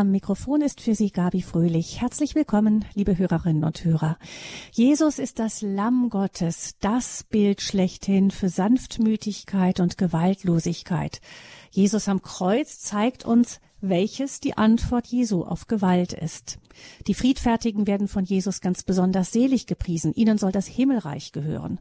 Am Mikrofon ist für Sie Gabi Fröhlich. Herzlich willkommen, liebe Hörerinnen und Hörer. Jesus ist das Lamm Gottes, das Bild schlechthin für Sanftmütigkeit und Gewaltlosigkeit. Jesus am Kreuz zeigt uns, welches die Antwort Jesu auf Gewalt ist. Die Friedfertigen werden von Jesus ganz besonders selig gepriesen. Ihnen soll das Himmelreich gehören.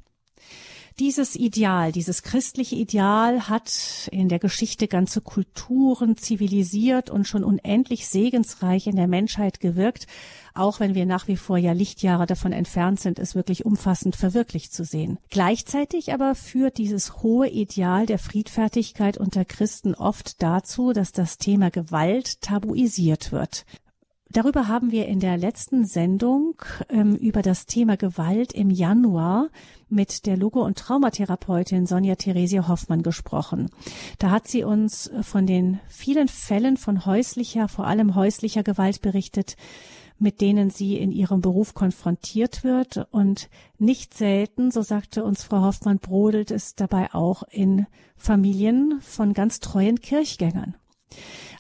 Dieses Ideal, dieses christliche Ideal hat in der Geschichte ganze Kulturen zivilisiert und schon unendlich segensreich in der Menschheit gewirkt, auch wenn wir nach wie vor ja Lichtjahre davon entfernt sind, es wirklich umfassend verwirklicht zu sehen. Gleichzeitig aber führt dieses hohe Ideal der Friedfertigkeit unter Christen oft dazu, dass das Thema Gewalt tabuisiert wird. Darüber haben wir in der letzten Sendung ähm, über das Thema Gewalt im Januar mit der Logo- und Traumatherapeutin Sonja Theresia Hoffmann gesprochen. Da hat sie uns von den vielen Fällen von häuslicher, vor allem häuslicher Gewalt berichtet, mit denen sie in ihrem Beruf konfrontiert wird. Und nicht selten, so sagte uns Frau Hoffmann, brodelt es dabei auch in Familien von ganz treuen Kirchgängern.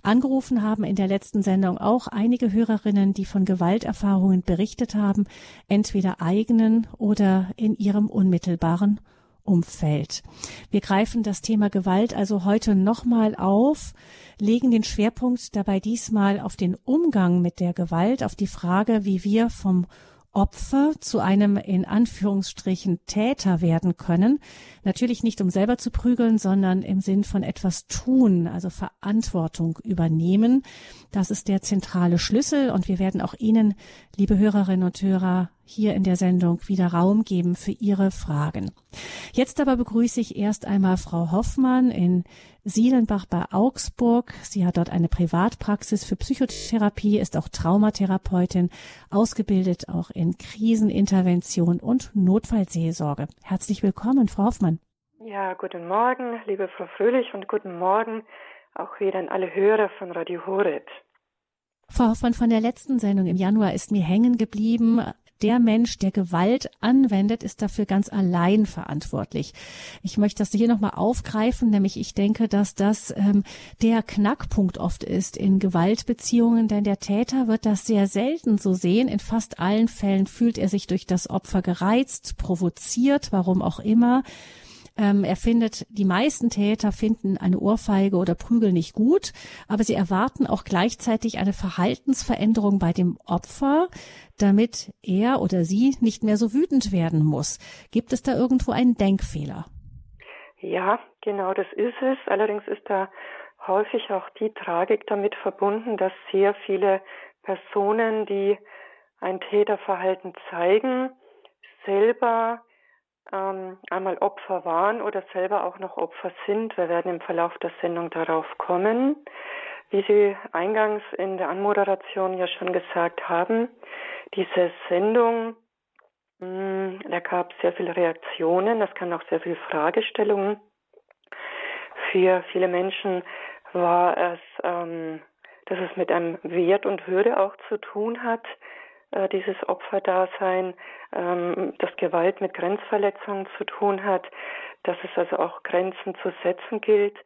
Angerufen haben in der letzten Sendung auch einige Hörerinnen, die von Gewalterfahrungen berichtet haben, entweder eigenen oder in ihrem unmittelbaren Umfeld. Wir greifen das Thema Gewalt also heute nochmal auf, legen den Schwerpunkt dabei diesmal auf den Umgang mit der Gewalt, auf die Frage, wie wir vom Opfer zu einem in Anführungsstrichen Täter werden können. Natürlich nicht, um selber zu prügeln, sondern im Sinn von etwas tun, also Verantwortung übernehmen. Das ist der zentrale Schlüssel und wir werden auch Ihnen, liebe Hörerinnen und Hörer, hier in der Sendung wieder Raum geben für Ihre Fragen. Jetzt aber begrüße ich erst einmal Frau Hoffmann in Sielenbach bei Augsburg. Sie hat dort eine Privatpraxis für Psychotherapie, ist auch Traumatherapeutin, ausgebildet auch in Krisenintervention und Notfallseelsorge. Herzlich willkommen, Frau Hoffmann. Ja, guten Morgen, liebe Frau Fröhlich und guten Morgen auch wieder an alle Hörer von Radio Horeb. Frau Hoffmann, von der letzten Sendung im Januar ist mir hängen geblieben, der Mensch, der Gewalt anwendet, ist dafür ganz allein verantwortlich. Ich möchte das hier nochmal aufgreifen, nämlich ich denke, dass das ähm, der Knackpunkt oft ist in Gewaltbeziehungen, denn der Täter wird das sehr selten so sehen. In fast allen Fällen fühlt er sich durch das Opfer gereizt, provoziert, warum auch immer. Ähm, er findet, die meisten Täter finden eine Ohrfeige oder Prügel nicht gut, aber sie erwarten auch gleichzeitig eine Verhaltensveränderung bei dem Opfer, damit er oder sie nicht mehr so wütend werden muss. Gibt es da irgendwo einen Denkfehler? Ja, genau das ist es. Allerdings ist da häufig auch die Tragik damit verbunden, dass sehr viele Personen, die ein Täterverhalten zeigen, selber ähm, einmal Opfer waren oder selber auch noch Opfer sind. Wir werden im Verlauf der Sendung darauf kommen. Wie Sie eingangs in der Anmoderation ja schon gesagt haben, diese Sendung, mh, hm, da gab es sehr viele Reaktionen, es kann auch sehr viele Fragestellungen. Für viele Menschen war es, ähm, dass es mit einem Wert und Würde auch zu tun hat, dieses Opferdasein, ähm, dass Gewalt mit Grenzverletzungen zu tun hat, dass es also auch Grenzen zu setzen gilt,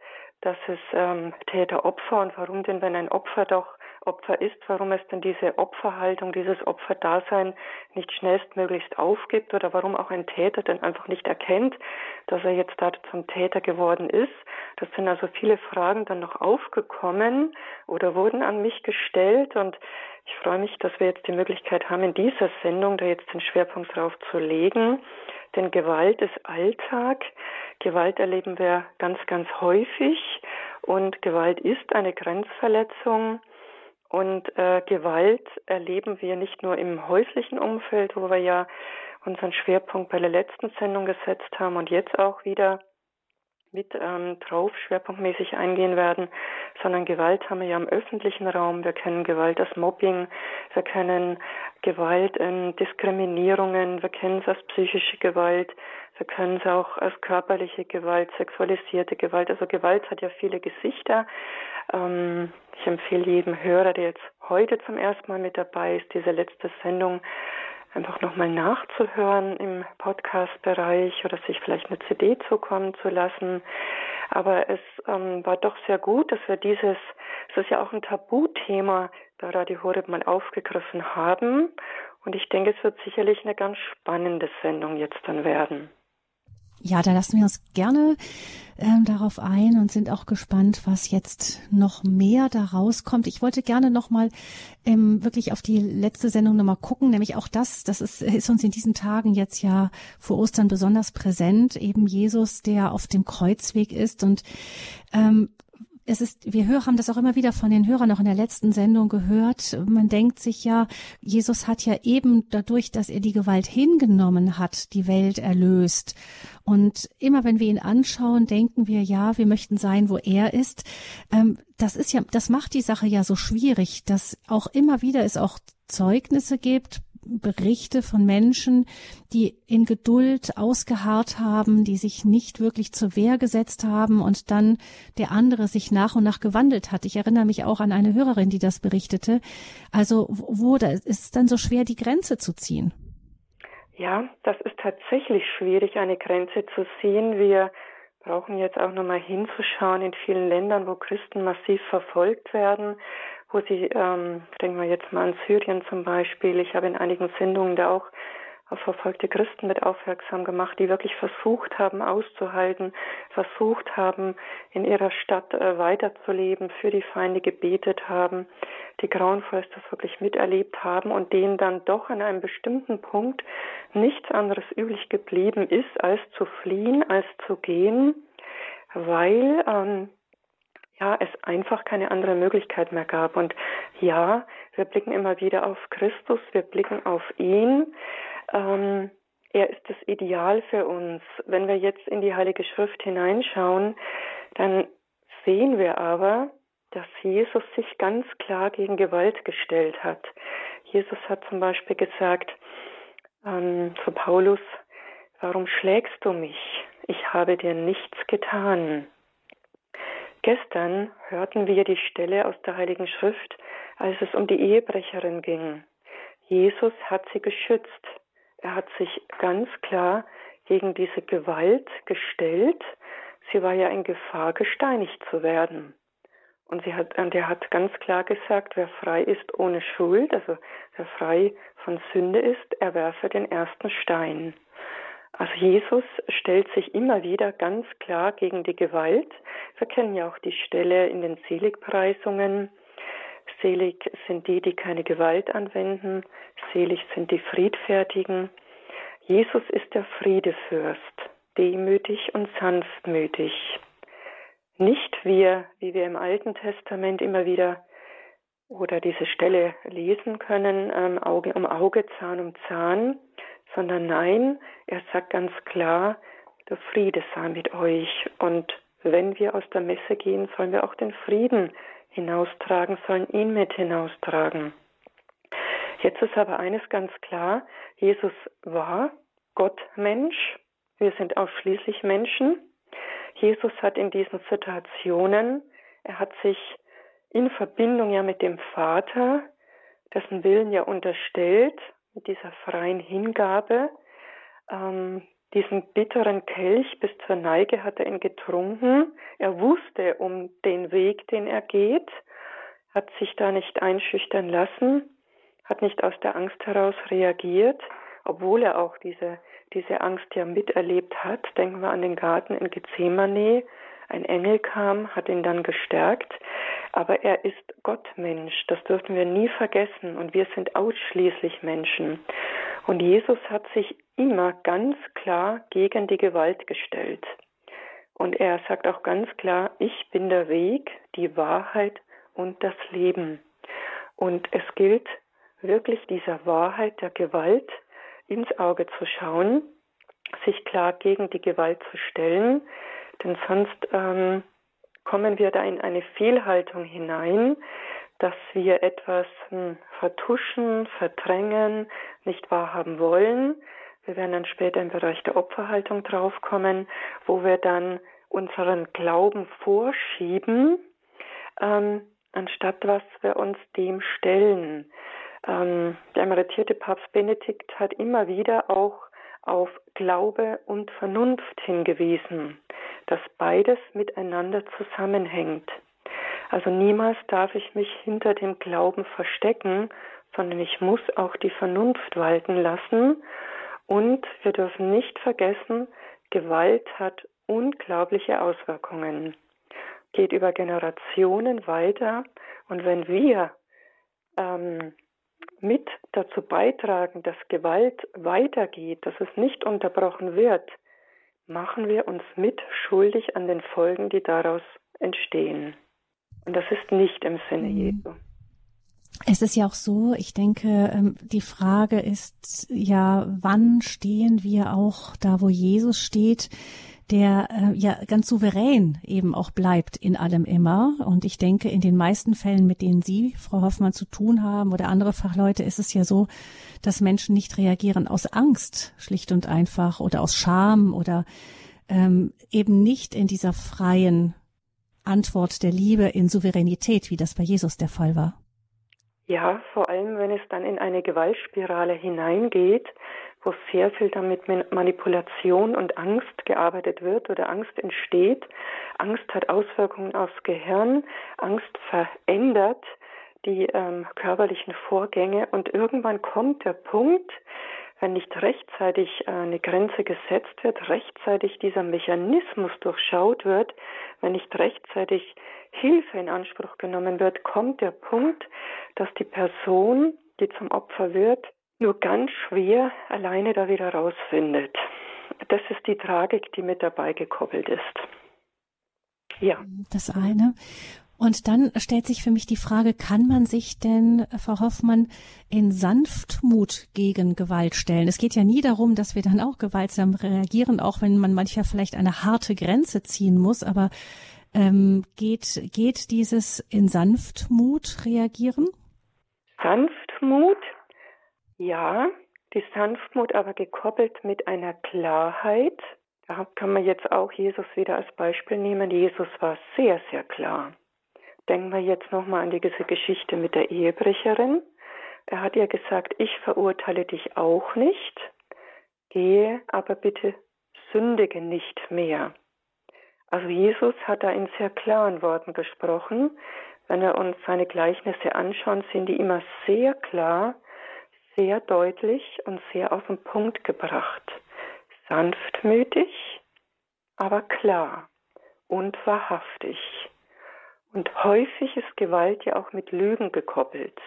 dass es ähm, Täter-Opfer und warum denn, wenn ein Opfer doch Opfer ist, warum es denn diese Opferhaltung, dieses Opferdasein nicht schnellstmöglichst aufgibt oder warum auch ein Täter denn einfach nicht erkennt, dass er jetzt da zum Täter geworden ist. Das sind also viele Fragen dann noch aufgekommen oder wurden an mich gestellt und ich freue mich, dass wir jetzt die Möglichkeit haben, in dieser Sendung da jetzt den Schwerpunkt drauf zu legen. Denn Gewalt ist Alltag. Gewalt erleben wir ganz, ganz häufig. Und Gewalt ist eine Grenzverletzung. Und äh, Gewalt erleben wir nicht nur im häuslichen Umfeld, wo wir ja unseren Schwerpunkt bei der letzten Sendung gesetzt haben und jetzt auch wieder mit ähm, drauf schwerpunktmäßig eingehen werden, sondern Gewalt haben wir ja im öffentlichen Raum. Wir kennen Gewalt als Mobbing, wir kennen Gewalt in Diskriminierungen, wir kennen es als psychische Gewalt, wir kennen es auch als körperliche Gewalt, sexualisierte Gewalt. Also Gewalt hat ja viele Gesichter. Ähm, ich empfehle jedem Hörer, der jetzt heute zum ersten Mal mit dabei ist, diese letzte Sendung einfach nochmal nachzuhören im Podcast-Bereich oder sich vielleicht eine CD zukommen zu lassen. Aber es ähm, war doch sehr gut, dass wir dieses, es ist ja auch ein Tabuthema bei Radio Horeb mal aufgegriffen haben. Und ich denke, es wird sicherlich eine ganz spannende Sendung jetzt dann werden. Ja, da lassen wir uns gerne ähm, darauf ein und sind auch gespannt, was jetzt noch mehr da rauskommt. Ich wollte gerne noch mal ähm, wirklich auf die letzte Sendung noch mal gucken, nämlich auch das, das ist, ist uns in diesen Tagen jetzt ja vor Ostern besonders präsent, eben Jesus, der auf dem Kreuzweg ist und ähm, es ist, wir haben das auch immer wieder von den Hörern noch in der letzten Sendung gehört. Man denkt sich ja, Jesus hat ja eben dadurch, dass er die Gewalt hingenommen hat, die Welt erlöst. Und immer wenn wir ihn anschauen, denken wir, ja, wir möchten sein, wo er ist. Ähm, das ist ja, das macht die Sache ja so schwierig, dass auch immer wieder es auch Zeugnisse gibt, Berichte von Menschen, die in Geduld ausgeharrt haben, die sich nicht wirklich zur Wehr gesetzt haben und dann der andere sich nach und nach gewandelt hat. Ich erinnere mich auch an eine Hörerin, die das berichtete. Also wo da ist es dann so schwer, die Grenze zu ziehen? Ja, das ist tatsächlich schwierig, eine Grenze zu ziehen. Wir brauchen jetzt auch nochmal hinzuschauen in vielen Ländern, wo Christen massiv verfolgt werden, wo sie, ähm, denken wir jetzt mal an Syrien zum Beispiel. Ich habe in einigen Sendungen da auch auf verfolgte Christen mit aufmerksam gemacht, die wirklich versucht haben auszuhalten, versucht haben, in ihrer Stadt äh, weiterzuleben, für die Feinde gebetet haben, die grauenvollstes wirklich miterlebt haben und denen dann doch an einem bestimmten Punkt nichts anderes üblich geblieben ist, als zu fliehen, als zu gehen, weil ähm, ja, es einfach keine andere Möglichkeit mehr gab. Und ja, wir blicken immer wieder auf Christus, wir blicken auf ihn. Ähm, er ist das Ideal für uns. Wenn wir jetzt in die Heilige Schrift hineinschauen, dann sehen wir aber, dass Jesus sich ganz klar gegen Gewalt gestellt hat. Jesus hat zum Beispiel gesagt ähm, zu Paulus, warum schlägst du mich? Ich habe dir nichts getan. Gestern hörten wir die Stelle aus der Heiligen Schrift, als es um die Ehebrecherin ging. Jesus hat sie geschützt. Er hat sich ganz klar gegen diese Gewalt gestellt. Sie war ja in Gefahr, gesteinigt zu werden. Und, sie hat, und er hat ganz klar gesagt, wer frei ist ohne Schuld, also wer frei von Sünde ist, er werfe den ersten Stein. Also Jesus stellt sich immer wieder ganz klar gegen die Gewalt. Wir kennen ja auch die Stelle in den Seligpreisungen. Selig sind die, die keine Gewalt anwenden. Selig sind die Friedfertigen. Jesus ist der Friedefürst, demütig und sanftmütig. Nicht wir, wie wir im Alten Testament immer wieder oder diese Stelle lesen können, ähm, Auge um Auge, Zahn um Zahn, sondern nein, er sagt ganz klar, der Friede sei mit euch. Und wenn wir aus der Messe gehen, sollen wir auch den Frieden hinaustragen, sollen ihn mit hinaustragen. Jetzt ist aber eines ganz klar, Jesus war Gott Mensch, wir sind ausschließlich Menschen. Jesus hat in diesen Situationen, er hat sich in Verbindung ja mit dem Vater, dessen Willen ja unterstellt, mit dieser freien Hingabe. Ähm, diesen bitteren Kelch bis zur Neige hat er ihn getrunken. Er wusste um den Weg, den er geht, hat sich da nicht einschüchtern lassen, hat nicht aus der Angst heraus reagiert, obwohl er auch diese, diese Angst ja miterlebt hat. Denken wir an den Garten in Gethsemane. Ein Engel kam, hat ihn dann gestärkt. Aber er ist Gottmensch, das dürfen wir nie vergessen und wir sind ausschließlich Menschen. Und Jesus hat sich immer ganz klar gegen die Gewalt gestellt. Und er sagt auch ganz klar, ich bin der Weg, die Wahrheit und das Leben. Und es gilt wirklich dieser Wahrheit der Gewalt ins Auge zu schauen, sich klar gegen die Gewalt zu stellen, denn sonst ähm, kommen wir da in eine Fehlhaltung hinein, dass wir etwas hm, vertuschen, verdrängen, nicht wahrhaben wollen. Wir werden dann später im Bereich der Opferhaltung draufkommen, wo wir dann unseren Glauben vorschieben, ähm, anstatt was wir uns dem stellen. Ähm, der emeritierte Papst Benedikt hat immer wieder auch auf Glaube und Vernunft hingewiesen, dass beides miteinander zusammenhängt. Also niemals darf ich mich hinter dem Glauben verstecken, sondern ich muss auch die Vernunft walten lassen. Und wir dürfen nicht vergessen, Gewalt hat unglaubliche Auswirkungen, geht über Generationen weiter. Und wenn wir ähm, mit dazu beitragen, dass Gewalt weitergeht, dass es nicht unterbrochen wird, machen wir uns mit schuldig an den Folgen, die daraus entstehen. Und das ist nicht im Sinne mhm. Jesu. Es ist ja auch so, ich denke, ähm, die Frage ist ja, wann stehen wir auch da, wo Jesus steht? Der äh, ja ganz souverän eben auch bleibt in allem immer. Und ich denke, in den meisten Fällen, mit denen Sie, Frau Hoffmann, zu tun haben oder andere Fachleute, ist es ja so, dass Menschen nicht reagieren aus Angst, schlicht und einfach, oder aus Scham oder ähm, eben nicht in dieser freien Antwort der Liebe in Souveränität, wie das bei Jesus der Fall war. Ja, vor allem wenn es dann in eine Gewaltspirale hineingeht, wo sehr viel damit mit Manipulation und Angst gearbeitet wird oder Angst entsteht. Angst hat Auswirkungen aufs Gehirn. Angst verändert die ähm, körperlichen Vorgänge und irgendwann kommt der Punkt, wenn nicht rechtzeitig äh, eine Grenze gesetzt wird, rechtzeitig dieser Mechanismus durchschaut wird, wenn nicht rechtzeitig Hilfe in Anspruch genommen wird, kommt der Punkt, dass die Person, die zum Opfer wird, nur ganz schwer alleine da wieder rausfindet. Das ist die Tragik, die mit dabei gekoppelt ist. Ja. Das eine. Und dann stellt sich für mich die Frage, kann man sich denn, Frau Hoffmann, in Sanftmut gegen Gewalt stellen? Es geht ja nie darum, dass wir dann auch gewaltsam reagieren, auch wenn man manchmal vielleicht eine harte Grenze ziehen muss. Aber ähm, geht, geht dieses in Sanftmut reagieren? Sanftmut ja, die Sanftmut aber gekoppelt mit einer Klarheit. Da kann man jetzt auch Jesus wieder als Beispiel nehmen. Jesus war sehr, sehr klar. Denken wir jetzt nochmal an diese Geschichte mit der Ehebrecherin. Er hat ihr gesagt, ich verurteile dich auch nicht, gehe aber bitte sündige nicht mehr. Also Jesus hat da in sehr klaren Worten gesprochen. Wenn wir uns seine Gleichnisse anschauen, sind die immer sehr klar sehr deutlich und sehr auf den Punkt gebracht. Sanftmütig, aber klar und wahrhaftig. Und häufig ist Gewalt ja auch mit Lügen gekoppelt.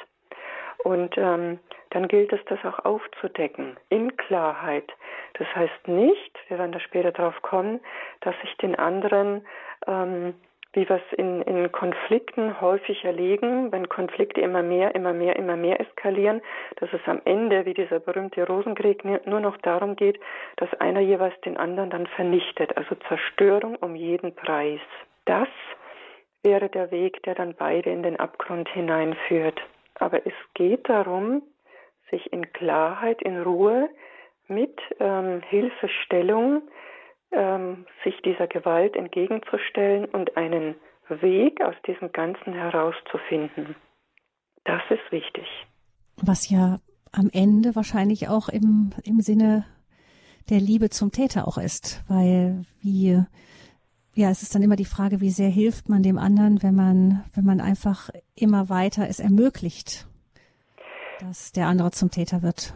Und ähm, dann gilt es, das auch aufzudecken, in Klarheit. Das heißt nicht, wir werden da später drauf kommen, dass ich den anderen ähm, wie wir es in, in Konflikten häufig erleben, wenn Konflikte immer mehr, immer mehr, immer mehr eskalieren, dass es am Ende, wie dieser berühmte Rosenkrieg, nur noch darum geht, dass einer jeweils den anderen dann vernichtet, also Zerstörung um jeden Preis. Das wäre der Weg, der dann beide in den Abgrund hineinführt. Aber es geht darum, sich in Klarheit, in Ruhe mit ähm, Hilfestellung ähm, sich dieser Gewalt entgegenzustellen und einen Weg aus diesem Ganzen herauszufinden. Das ist wichtig. Was ja am Ende wahrscheinlich auch im, im Sinne der Liebe zum Täter auch ist, weil wie ja, es ist dann immer die Frage, wie sehr hilft man dem anderen, wenn man wenn man einfach immer weiter es ermöglicht, dass der andere zum Täter wird.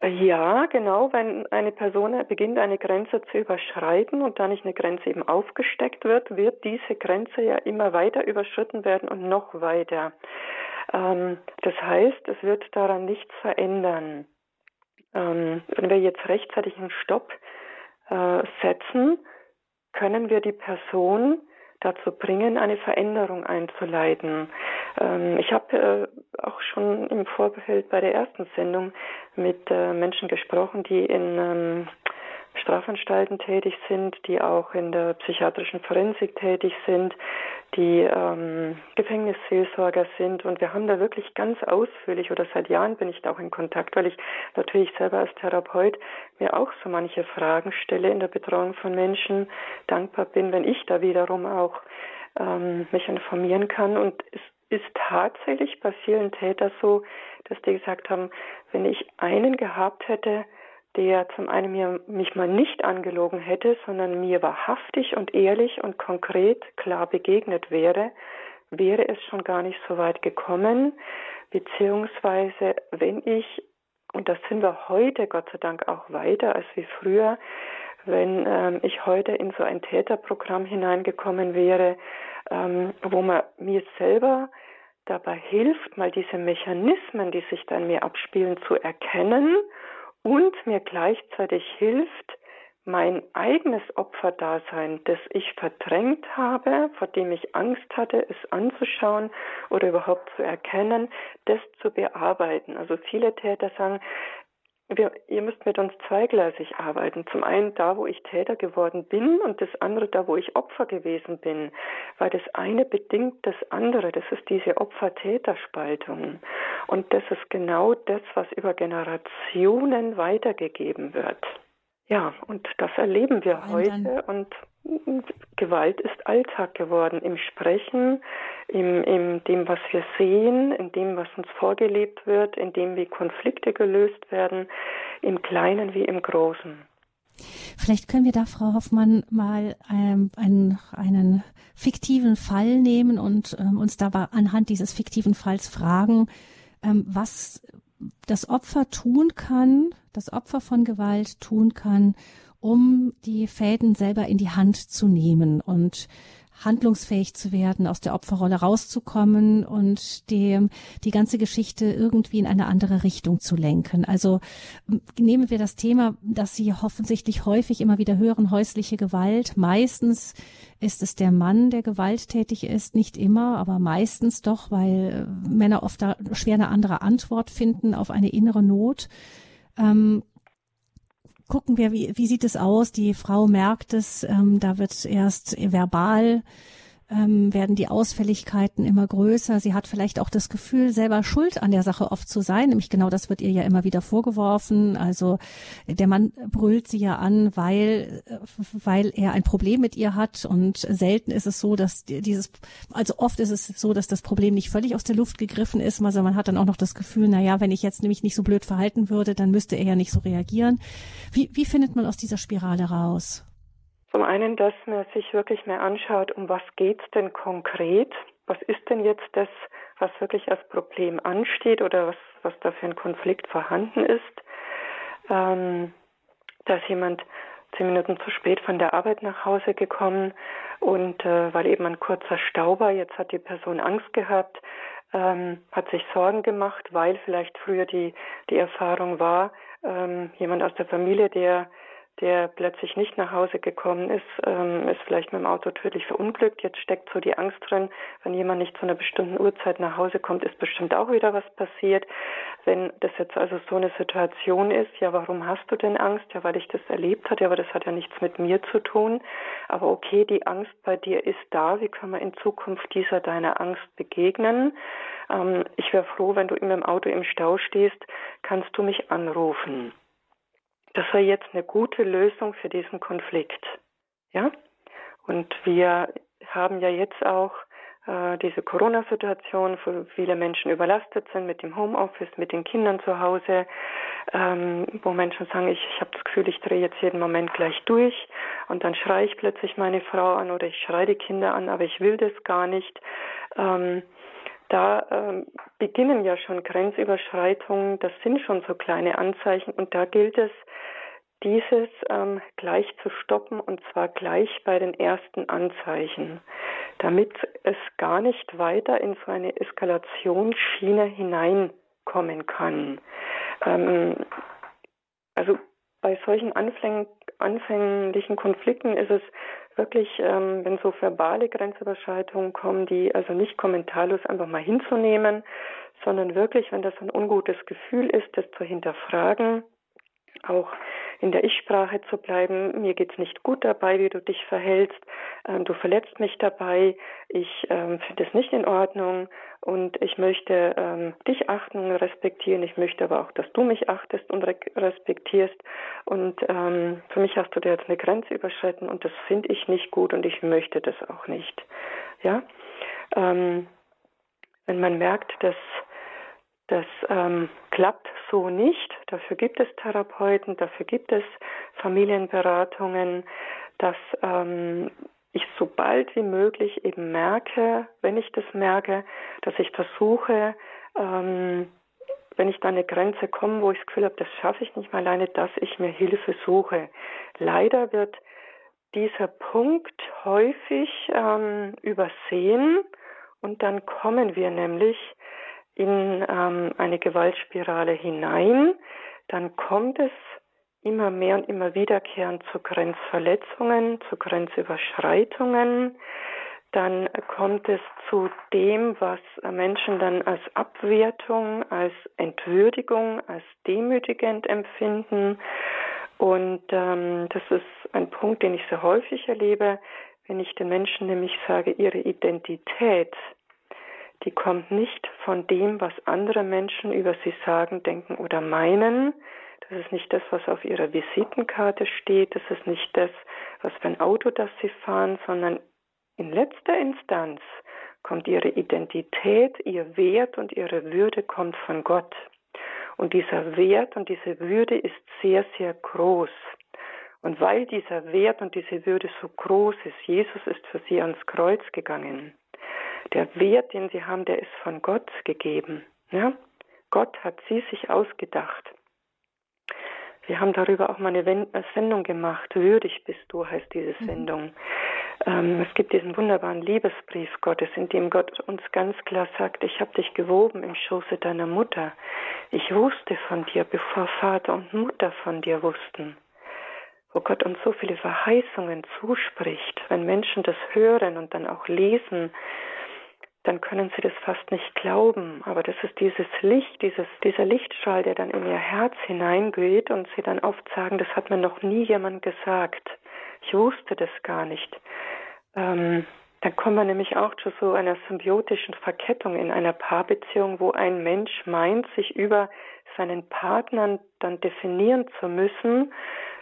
Ja, genau, wenn eine Person beginnt, eine Grenze zu überschreiten und da nicht eine Grenze eben aufgesteckt wird, wird diese Grenze ja immer weiter überschritten werden und noch weiter. Ähm, das heißt, es wird daran nichts verändern. Ähm, wenn wir jetzt rechtzeitig einen Stopp äh, setzen, können wir die Person dazu bringen, eine Veränderung einzuleiten. Ähm, ich habe äh, auch schon im Vorfeld bei der ersten Sendung mit äh, Menschen gesprochen, die in ähm, Strafanstalten tätig sind, die auch in der psychiatrischen Forensik tätig sind, die ähm, Gefängnisseelsorger sind. Und wir haben da wirklich ganz ausführlich oder seit Jahren bin ich da auch in Kontakt, weil ich natürlich selber als Therapeut mir auch so manche Fragen stelle in der Betreuung von Menschen, dankbar bin, wenn ich da wiederum auch ähm, mich informieren kann. Und es ist tatsächlich bei vielen Tätern so, dass die gesagt haben, wenn ich einen gehabt hätte, der zum einen mir, mich mal nicht angelogen hätte, sondern mir wahrhaftig und ehrlich und konkret klar begegnet wäre, wäre es schon gar nicht so weit gekommen, beziehungsweise wenn ich, und das sind wir heute Gott sei Dank auch weiter als wie früher, wenn ähm, ich heute in so ein Täterprogramm hineingekommen wäre, ähm, wo man mir selber dabei hilft, mal diese Mechanismen, die sich dann mir abspielen, zu erkennen und mir gleichzeitig hilft, mein eigenes Opferdasein, das ich verdrängt habe, vor dem ich Angst hatte, es anzuschauen oder überhaupt zu erkennen, das zu bearbeiten. Also viele Täter sagen, wir, ihr müsst mit uns zweigleisig arbeiten. Zum einen da, wo ich Täter geworden bin und das andere da, wo ich Opfer gewesen bin. Weil das eine bedingt das andere. Das ist diese Opfer-Täter-Spaltung. Und das ist genau das, was über Generationen weitergegeben wird. Ja, und das erleben wir heute und Gewalt ist Alltag geworden im Sprechen, in, in dem, was wir sehen, in dem, was uns vorgelebt wird, in dem, wie Konflikte gelöst werden, im Kleinen wie im Großen. Vielleicht können wir da, Frau Hoffmann, mal ähm, einen, einen fiktiven Fall nehmen und ähm, uns da anhand dieses fiktiven Falls fragen, ähm, was das Opfer tun kann, das Opfer von Gewalt tun kann, um die Fäden selber in die Hand zu nehmen und handlungsfähig zu werden, aus der Opferrolle rauszukommen und die, die ganze Geschichte irgendwie in eine andere Richtung zu lenken. Also nehmen wir das Thema, das Sie offensichtlich häufig immer wieder hören, häusliche Gewalt. Meistens ist es der Mann, der gewalttätig ist, nicht immer, aber meistens doch, weil Männer oft da schwer eine andere Antwort finden auf eine innere Not. Ähm, gucken wir, wie, wie sieht es aus? Die Frau merkt es, ähm, da wird erst verbal ähm, werden die Ausfälligkeiten immer größer. Sie hat vielleicht auch das Gefühl, selber schuld an der Sache oft zu sein. Nämlich genau das wird ihr ja immer wieder vorgeworfen. Also der Mann brüllt sie ja an, weil, weil er ein Problem mit ihr hat. Und selten ist es so, dass dieses, also oft ist es so, dass das Problem nicht völlig aus der Luft gegriffen ist. Also man hat dann auch noch das Gefühl, na ja, wenn ich jetzt nämlich nicht so blöd verhalten würde, dann müsste er ja nicht so reagieren. Wie, wie findet man aus dieser Spirale raus? Zum einen, dass man sich wirklich mehr anschaut, um was geht es denn konkret? Was ist denn jetzt das, was wirklich als Problem ansteht oder was, was da für ein Konflikt vorhanden ist? Ähm, da ist jemand zehn Minuten zu spät von der Arbeit nach Hause gekommen und äh, weil eben ein kurzer Stau war, jetzt hat die Person Angst gehabt, ähm, hat sich Sorgen gemacht, weil vielleicht früher die, die Erfahrung war, ähm, jemand aus der Familie, der der plötzlich nicht nach Hause gekommen ist, ähm, ist vielleicht mit dem Auto tödlich verunglückt. Jetzt steckt so die Angst drin, wenn jemand nicht zu einer bestimmten Uhrzeit nach Hause kommt, ist bestimmt auch wieder was passiert. Wenn das jetzt also so eine Situation ist, ja, warum hast du denn Angst? Ja, weil ich das erlebt hatte, aber das hat ja nichts mit mir zu tun. Aber okay, die Angst bei dir ist da. Wie kann man in Zukunft dieser deiner Angst begegnen? Ähm, ich wäre froh, wenn du mit dem Auto im Stau stehst, kannst du mich anrufen. Das war jetzt eine gute Lösung für diesen Konflikt. Ja? Und wir haben ja jetzt auch äh, diese Corona-Situation, wo viele Menschen überlastet sind mit dem Homeoffice, mit den Kindern zu Hause, ähm, wo Menschen sagen, ich, ich habe das Gefühl, ich drehe jetzt jeden Moment gleich durch und dann schreie ich plötzlich meine Frau an oder ich schreie die Kinder an, aber ich will das gar nicht. Ähm, da ähm, beginnen ja schon Grenzüberschreitungen, das sind schon so kleine Anzeichen und da gilt es, dieses ähm, gleich zu stoppen und zwar gleich bei den ersten Anzeichen, damit es gar nicht weiter in so eine Eskalationsschiene hineinkommen kann. Ähm, also bei solchen Anfäng anfänglichen Konflikten ist es wirklich, ähm, wenn so verbale Grenzüberschreitungen kommen, die also nicht kommentarlos einfach mal hinzunehmen, sondern wirklich, wenn das ein ungutes Gefühl ist, das zu hinterfragen, auch in der Ich-Sprache zu bleiben. Mir geht's nicht gut dabei, wie du dich verhältst. Ähm, du verletzt mich dabei. Ich ähm, finde es nicht in Ordnung und ich möchte ähm, dich achten und respektieren. Ich möchte aber auch, dass du mich achtest und respektierst. Und ähm, für mich hast du da jetzt eine Grenze überschritten und das finde ich nicht gut und ich möchte das auch nicht. Ja, ähm, wenn man merkt, dass das ähm, klappt so nicht. Dafür gibt es Therapeuten, dafür gibt es Familienberatungen, dass ähm, ich so bald wie möglich eben merke, wenn ich das merke, dass ich versuche, ähm, wenn ich da eine Grenze komme, wo ich das Gefühl habe, das schaffe ich nicht mehr alleine, dass ich mir Hilfe suche. Leider wird dieser Punkt häufig ähm, übersehen und dann kommen wir nämlich in ähm, eine Gewaltspirale hinein. Dann kommt es immer mehr und immer wiederkehrend zu Grenzverletzungen, zu Grenzüberschreitungen. Dann kommt es zu dem, was Menschen dann als Abwertung, als Entwürdigung, als demütigend empfinden. Und ähm, das ist ein Punkt, den ich sehr häufig erlebe, wenn ich den Menschen nämlich sage, ihre Identität, die kommt nicht von dem, was andere Menschen über sie sagen, denken oder meinen. Das ist nicht das, was auf ihrer Visitenkarte steht. Das ist nicht das, was für ein Auto das sie fahren, sondern in letzter Instanz kommt ihre Identität, ihr Wert und ihre Würde kommt von Gott. Und dieser Wert und diese Würde ist sehr, sehr groß. Und weil dieser Wert und diese Würde so groß ist, Jesus ist für sie ans Kreuz gegangen. Der Wert, den sie haben, der ist von Gott gegeben. Ja? Gott hat sie sich ausgedacht. Wir haben darüber auch mal eine Sendung gemacht. Würdig bist du heißt diese mhm. Sendung. Ähm, es gibt diesen wunderbaren Liebesbrief Gottes, in dem Gott uns ganz klar sagt, ich habe dich gewoben im Schoße deiner Mutter. Ich wusste von dir, bevor Vater und Mutter von dir wussten. Wo Gott uns so viele Verheißungen zuspricht, wenn Menschen das hören und dann auch lesen, dann können sie das fast nicht glauben. Aber das ist dieses Licht, dieses, dieser Lichtstrahl, der dann in ihr Herz hineingeht und sie dann oft sagen, das hat mir noch nie jemand gesagt. Ich wusste das gar nicht. Ähm, dann kommen wir nämlich auch zu so einer symbiotischen Verkettung in einer Paarbeziehung, wo ein Mensch meint, sich über seinen Partnern dann definieren zu müssen,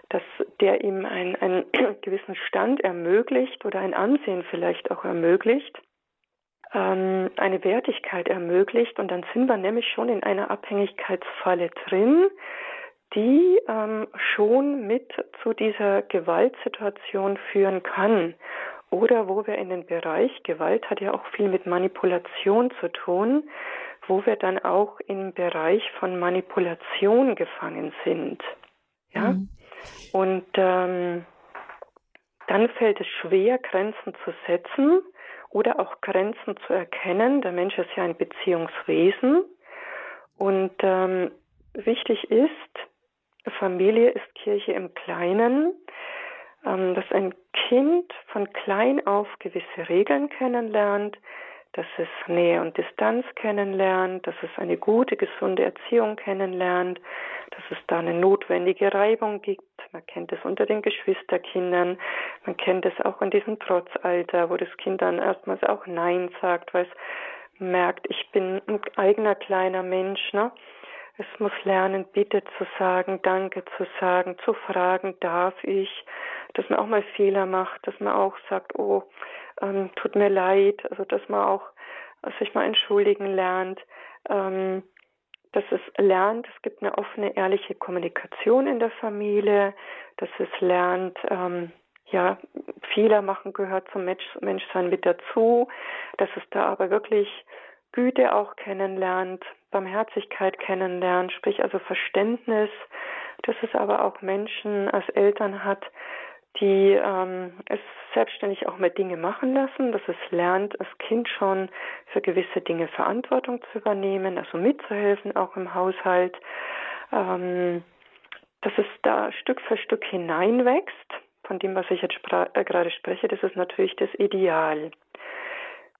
dass der ihm einen, einen gewissen Stand ermöglicht oder ein Ansehen vielleicht auch ermöglicht, ähm, eine Wertigkeit ermöglicht. Und dann sind wir nämlich schon in einer Abhängigkeitsfalle drin, die ähm, schon mit zu dieser Gewaltsituation führen kann. Oder wo wir in den Bereich, Gewalt hat ja auch viel mit Manipulation zu tun, wo wir dann auch im Bereich von Manipulation gefangen sind. Ja? Mhm. Und ähm, dann fällt es schwer, Grenzen zu setzen oder auch Grenzen zu erkennen. Der Mensch ist ja ein Beziehungswesen. Und ähm, wichtig ist, Familie ist Kirche im Kleinen, ähm, dass ein Kind von klein auf gewisse Regeln kennenlernt, dass es Nähe und Distanz kennenlernt, dass es eine gute, gesunde Erziehung kennenlernt, dass es da eine notwendige Reibung gibt. Man kennt es unter den Geschwisterkindern, man kennt es auch in diesem Trotzalter, wo das Kind dann erstmals auch Nein sagt, weil es merkt, ich bin ein eigener kleiner Mensch. Ne? Es muss lernen, Bitte zu sagen, Danke zu sagen, zu fragen, darf ich, dass man auch mal Fehler macht, dass man auch sagt, oh, ähm, tut mir leid, also dass man auch sich mal entschuldigen lernt, ähm, dass es lernt, es gibt eine offene, ehrliche Kommunikation in der Familie, dass es lernt, ähm, ja, Fehler machen gehört zum Mensch, Menschsein mit dazu, dass es da aber wirklich Güte auch kennenlernt, Barmherzigkeit kennenlernt, sprich also Verständnis, dass es aber auch Menschen als Eltern hat, die ähm, es selbstständig auch mal Dinge machen lassen, dass es lernt, als Kind schon für gewisse Dinge Verantwortung zu übernehmen, also mitzuhelfen auch im Haushalt, ähm, dass es da Stück für Stück hineinwächst. Von dem, was ich jetzt äh, gerade spreche, das ist natürlich das Ideal.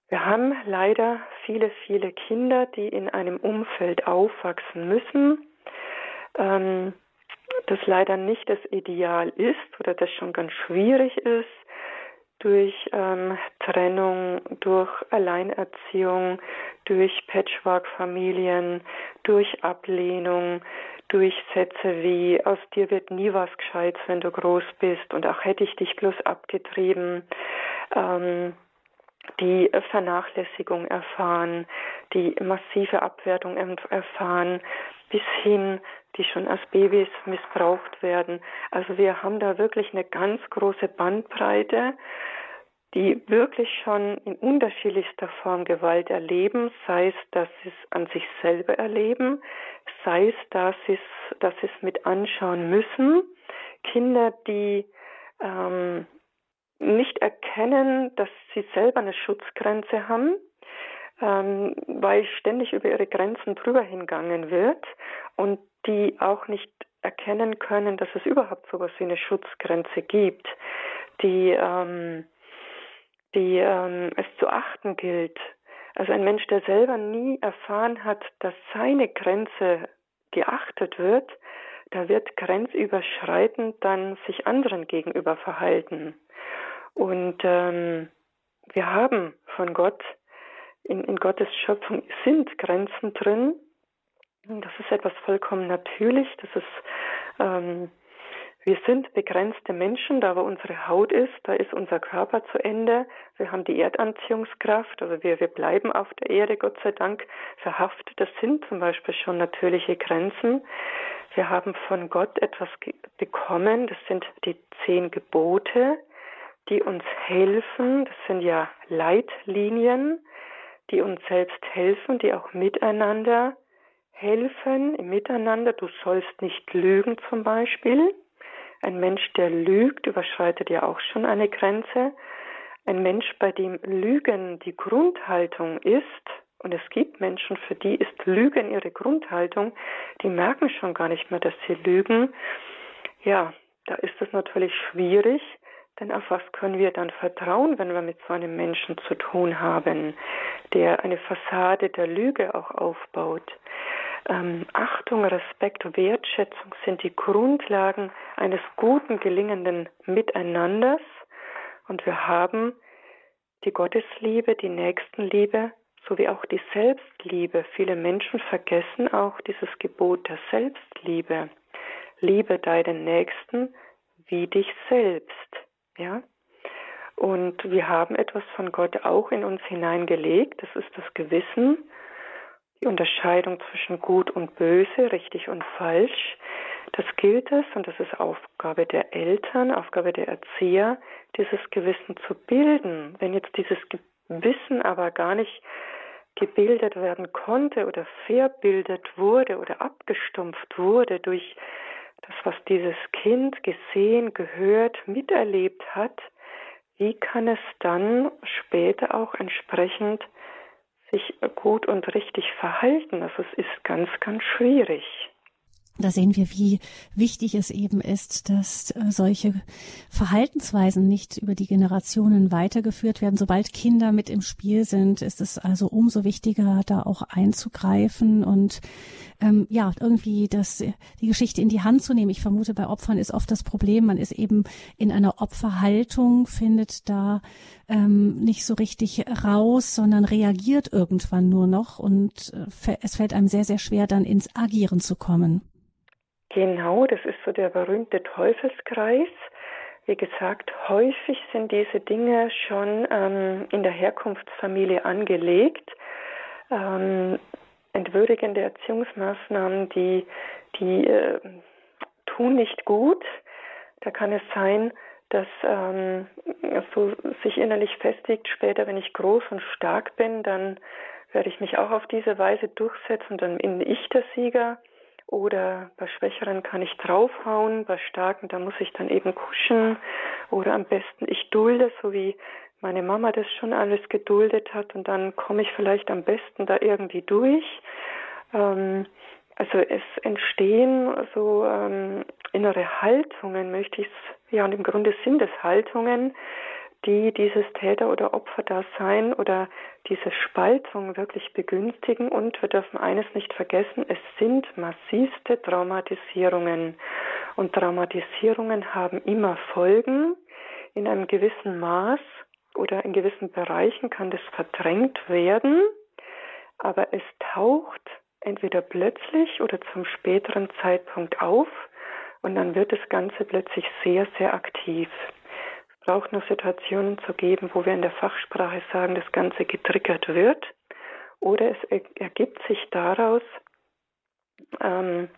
Wir haben leider viele, viele Kinder, die in einem Umfeld aufwachsen müssen, ähm, das leider nicht das Ideal ist oder das schon ganz schwierig ist durch ähm, Trennung, durch Alleinerziehung, durch Patchwork-Familien, durch Ablehnung, durch Sätze wie aus dir wird nie was Gescheites, wenn du groß bist und auch hätte ich dich bloß abgetrieben. Ähm, die Vernachlässigung erfahren, die massive Abwertung erfahren, bis hin, die schon als Babys missbraucht werden. Also wir haben da wirklich eine ganz große Bandbreite, die wirklich schon in unterschiedlichster Form Gewalt erleben, sei es, dass sie es an sich selber erleben, sei es, dass sie es, dass sie es mit anschauen müssen. Kinder, die ähm, nicht erkennen, dass sie selber eine Schutzgrenze haben, ähm, weil ständig über ihre Grenzen drüber hingegangen wird und die auch nicht erkennen können, dass es überhaupt so etwas wie eine Schutzgrenze gibt, die, ähm, die ähm, es zu achten gilt. Also ein Mensch, der selber nie erfahren hat, dass seine Grenze geachtet wird, da wird grenzüberschreitend dann sich anderen gegenüber verhalten. Und ähm, wir haben von Gott, in, in Gottes Schöpfung sind Grenzen drin. Das ist etwas vollkommen natürlich. Das ist, ähm, wir sind begrenzte Menschen, da wo unsere Haut ist, da ist unser Körper zu Ende. Wir haben die Erdanziehungskraft, also wir, wir bleiben auf der Erde, Gott sei Dank, verhaftet. Das sind zum Beispiel schon natürliche Grenzen. Wir haben von Gott etwas bekommen, das sind die zehn Gebote die uns helfen. Das sind ja Leitlinien, die uns selbst helfen, die auch miteinander helfen, im Miteinander. Du sollst nicht lügen zum Beispiel. Ein Mensch, der lügt, überschreitet ja auch schon eine Grenze. Ein Mensch, bei dem Lügen die Grundhaltung ist, und es gibt Menschen, für die ist Lügen ihre Grundhaltung, die merken schon gar nicht mehr, dass sie lügen. Ja, da ist es natürlich schwierig, denn auf was können wir dann vertrauen, wenn wir mit so einem Menschen zu tun haben, der eine Fassade der Lüge auch aufbaut? Ähm, Achtung, Respekt, Wertschätzung sind die Grundlagen eines guten, gelingenden Miteinanders. Und wir haben die Gottesliebe, die Nächstenliebe sowie auch die Selbstliebe. Viele Menschen vergessen auch dieses Gebot der Selbstliebe. Liebe deinen Nächsten wie dich selbst. Ja? Und wir haben etwas von Gott auch in uns hineingelegt. Das ist das Gewissen, die Unterscheidung zwischen Gut und Böse, richtig und falsch. Das gilt es, und das ist Aufgabe der Eltern, Aufgabe der Erzieher, dieses Gewissen zu bilden. Wenn jetzt dieses Wissen aber gar nicht gebildet werden konnte oder verbildet wurde oder abgestumpft wurde durch das, was dieses Kind gesehen, gehört, miterlebt hat, wie kann es dann später auch entsprechend sich gut und richtig verhalten? Also es ist ganz, ganz schwierig. Da sehen wir, wie wichtig es eben ist, dass äh, solche Verhaltensweisen nicht über die Generationen weitergeführt werden. Sobald Kinder mit im Spiel sind, ist es also umso wichtiger, da auch einzugreifen und ähm, ja, irgendwie das, die Geschichte in die Hand zu nehmen. Ich vermute, bei Opfern ist oft das Problem, man ist eben in einer Opferhaltung, findet da ähm, nicht so richtig raus, sondern reagiert irgendwann nur noch und äh, es fällt einem sehr, sehr schwer, dann ins Agieren zu kommen. Genau, das ist so der berühmte Teufelskreis. Wie gesagt, häufig sind diese Dinge schon ähm, in der Herkunftsfamilie angelegt. Ähm, entwürdigende Erziehungsmaßnahmen, die, die äh, tun nicht gut. Da kann es sein, dass ähm, so sich innerlich festigt, später, wenn ich groß und stark bin, dann werde ich mich auch auf diese Weise durchsetzen, dann bin ich der Sieger. Oder bei Schwächeren kann ich draufhauen, bei Starken, da muss ich dann eben kuschen. Oder am besten ich dulde, so wie meine Mama das schon alles geduldet hat und dann komme ich vielleicht am besten da irgendwie durch. Ähm, also es entstehen so ähm, innere Haltungen, möchte ich ja und im Grunde sind es Haltungen, die dieses Täter- oder Opferdasein oder diese Spaltung wirklich begünstigen. Und wir dürfen eines nicht vergessen, es sind massivste Traumatisierungen. Und Traumatisierungen haben immer Folgen in einem gewissen Maß oder in gewissen Bereichen kann das verdrängt werden, aber es taucht entweder plötzlich oder zum späteren Zeitpunkt auf und dann wird das Ganze plötzlich sehr, sehr aktiv. Es braucht nur Situationen zu geben, wo wir in der Fachsprache sagen, das Ganze getriggert wird oder es ergibt sich daraus ähm,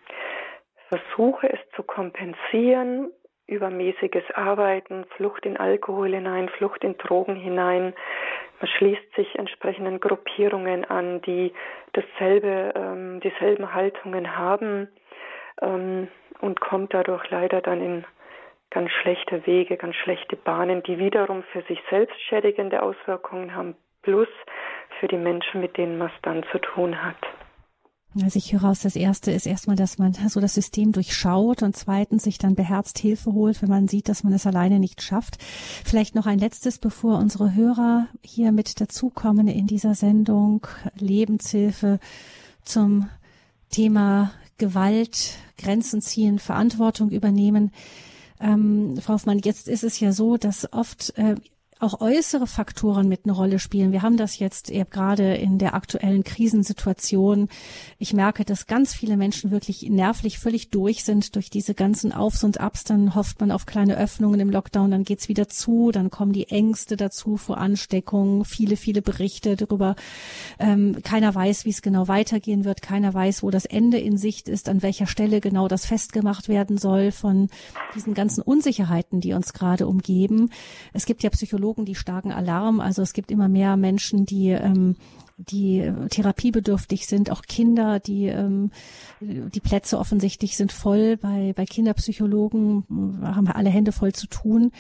versuche es zu kompensieren, übermäßiges Arbeiten, Flucht in Alkohol hinein, Flucht in Drogen hinein. Man schließt sich entsprechenden Gruppierungen an, die dasselbe, ähm, dieselben Haltungen haben ähm, und kommt dadurch leider dann in ganz schlechte Wege, ganz schlechte Bahnen, die wiederum für sich selbst schädigende Auswirkungen haben, plus für die Menschen, mit denen man es dann zu tun hat. Also ich höre aus, das erste ist erstmal, dass man so das System durchschaut und zweitens sich dann beherzt Hilfe holt, wenn man sieht, dass man es alleine nicht schafft. Vielleicht noch ein letztes, bevor unsere Hörer hier mit dazukommen in dieser Sendung Lebenshilfe zum Thema Gewalt, Grenzen ziehen, Verantwortung übernehmen. Ähm, Frau Hoffmann, jetzt ist es ja so, dass oft äh, auch äußere Faktoren mit eine Rolle spielen. Wir haben das jetzt eben gerade in der aktuellen Krisensituation. Ich merke, dass ganz viele Menschen wirklich nervlich völlig durch sind durch diese ganzen Aufs und Abs. Dann hofft man auf kleine Öffnungen im Lockdown, dann geht's wieder zu, dann kommen die Ängste dazu vor Ansteckungen, viele, viele Berichte darüber. Ähm, keiner weiß, wie es genau weitergehen wird, keiner weiß, wo das Ende in Sicht ist, an welcher Stelle genau das festgemacht werden soll von diesen ganzen Unsicherheiten, die uns gerade umgeben. Es gibt ja Psychologen, Psychologen die starken Alarm. Also es gibt immer mehr Menschen, die ähm, die therapiebedürftig sind, auch Kinder, die ähm, die Plätze offensichtlich sind voll bei bei Kinderpsychologen, haben alle Hände voll zu tun.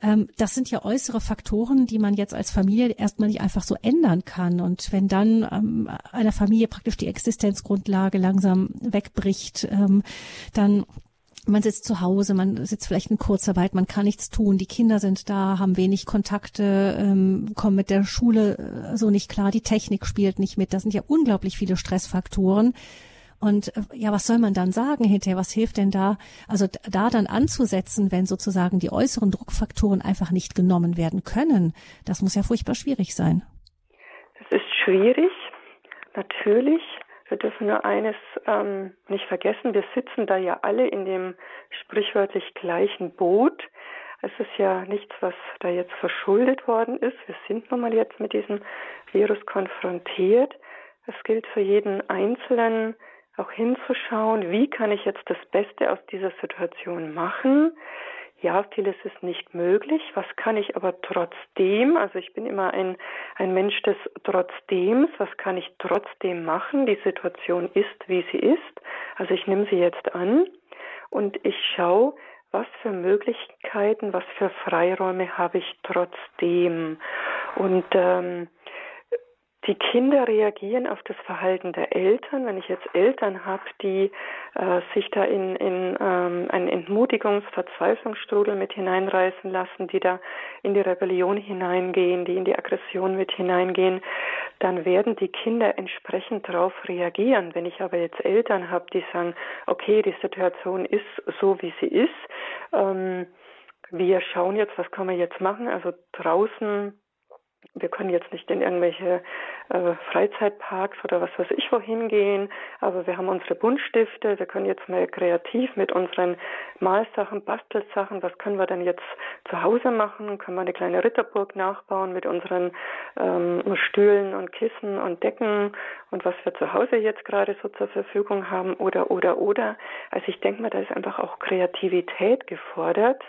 Ähm, das sind ja äußere Faktoren, die man jetzt als Familie erstmal nicht einfach so ändern kann. Und wenn dann ähm, einer Familie praktisch die Existenzgrundlage langsam wegbricht, ähm, dann man sitzt zu Hause, man sitzt vielleicht in Kurzarbeit, man kann nichts tun, die Kinder sind da, haben wenig Kontakte, ähm, kommen mit der Schule äh, so nicht klar, die Technik spielt nicht mit. Das sind ja unglaublich viele Stressfaktoren. Und äh, ja, was soll man dann sagen hinterher? Was hilft denn da? Also da dann anzusetzen, wenn sozusagen die äußeren Druckfaktoren einfach nicht genommen werden können, das muss ja furchtbar schwierig sein. Das ist schwierig, natürlich. Wir dürfen nur eines ähm, nicht vergessen, wir sitzen da ja alle in dem sprichwörtlich gleichen Boot. Es ist ja nichts, was da jetzt verschuldet worden ist. Wir sind nun mal jetzt mit diesem Virus konfrontiert. Es gilt für jeden Einzelnen auch hinzuschauen, wie kann ich jetzt das Beste aus dieser Situation machen ja, vieles ist nicht möglich. Was kann ich aber trotzdem? Also ich bin immer ein, ein Mensch des Trotzdems. Was kann ich trotzdem machen? Die Situation ist, wie sie ist. Also ich nehme sie jetzt an und ich schaue, was für Möglichkeiten, was für Freiräume habe ich trotzdem. Und ähm, die Kinder reagieren auf das Verhalten der Eltern. Wenn ich jetzt Eltern habe, die äh, sich da in, in ähm, einen Entmutigungs-, Verzweiflungsstrudel mit hineinreißen lassen, die da in die Rebellion hineingehen, die in die Aggression mit hineingehen, dann werden die Kinder entsprechend darauf reagieren. Wenn ich aber jetzt Eltern habe, die sagen, okay, die Situation ist so, wie sie ist, ähm, wir schauen jetzt, was können wir jetzt machen. Also draußen wir können jetzt nicht in irgendwelche äh, Freizeitparks oder was weiß ich wohin gehen, aber wir haben unsere Buntstifte, wir können jetzt mal kreativ mit unseren Malsachen, Bastelsachen, was können wir denn jetzt zu Hause machen? Können wir eine kleine Ritterburg nachbauen mit unseren ähm, Stühlen und Kissen und Decken und was wir zu Hause jetzt gerade so zur Verfügung haben oder oder oder. Also ich denke mal, da ist einfach auch Kreativität gefordert.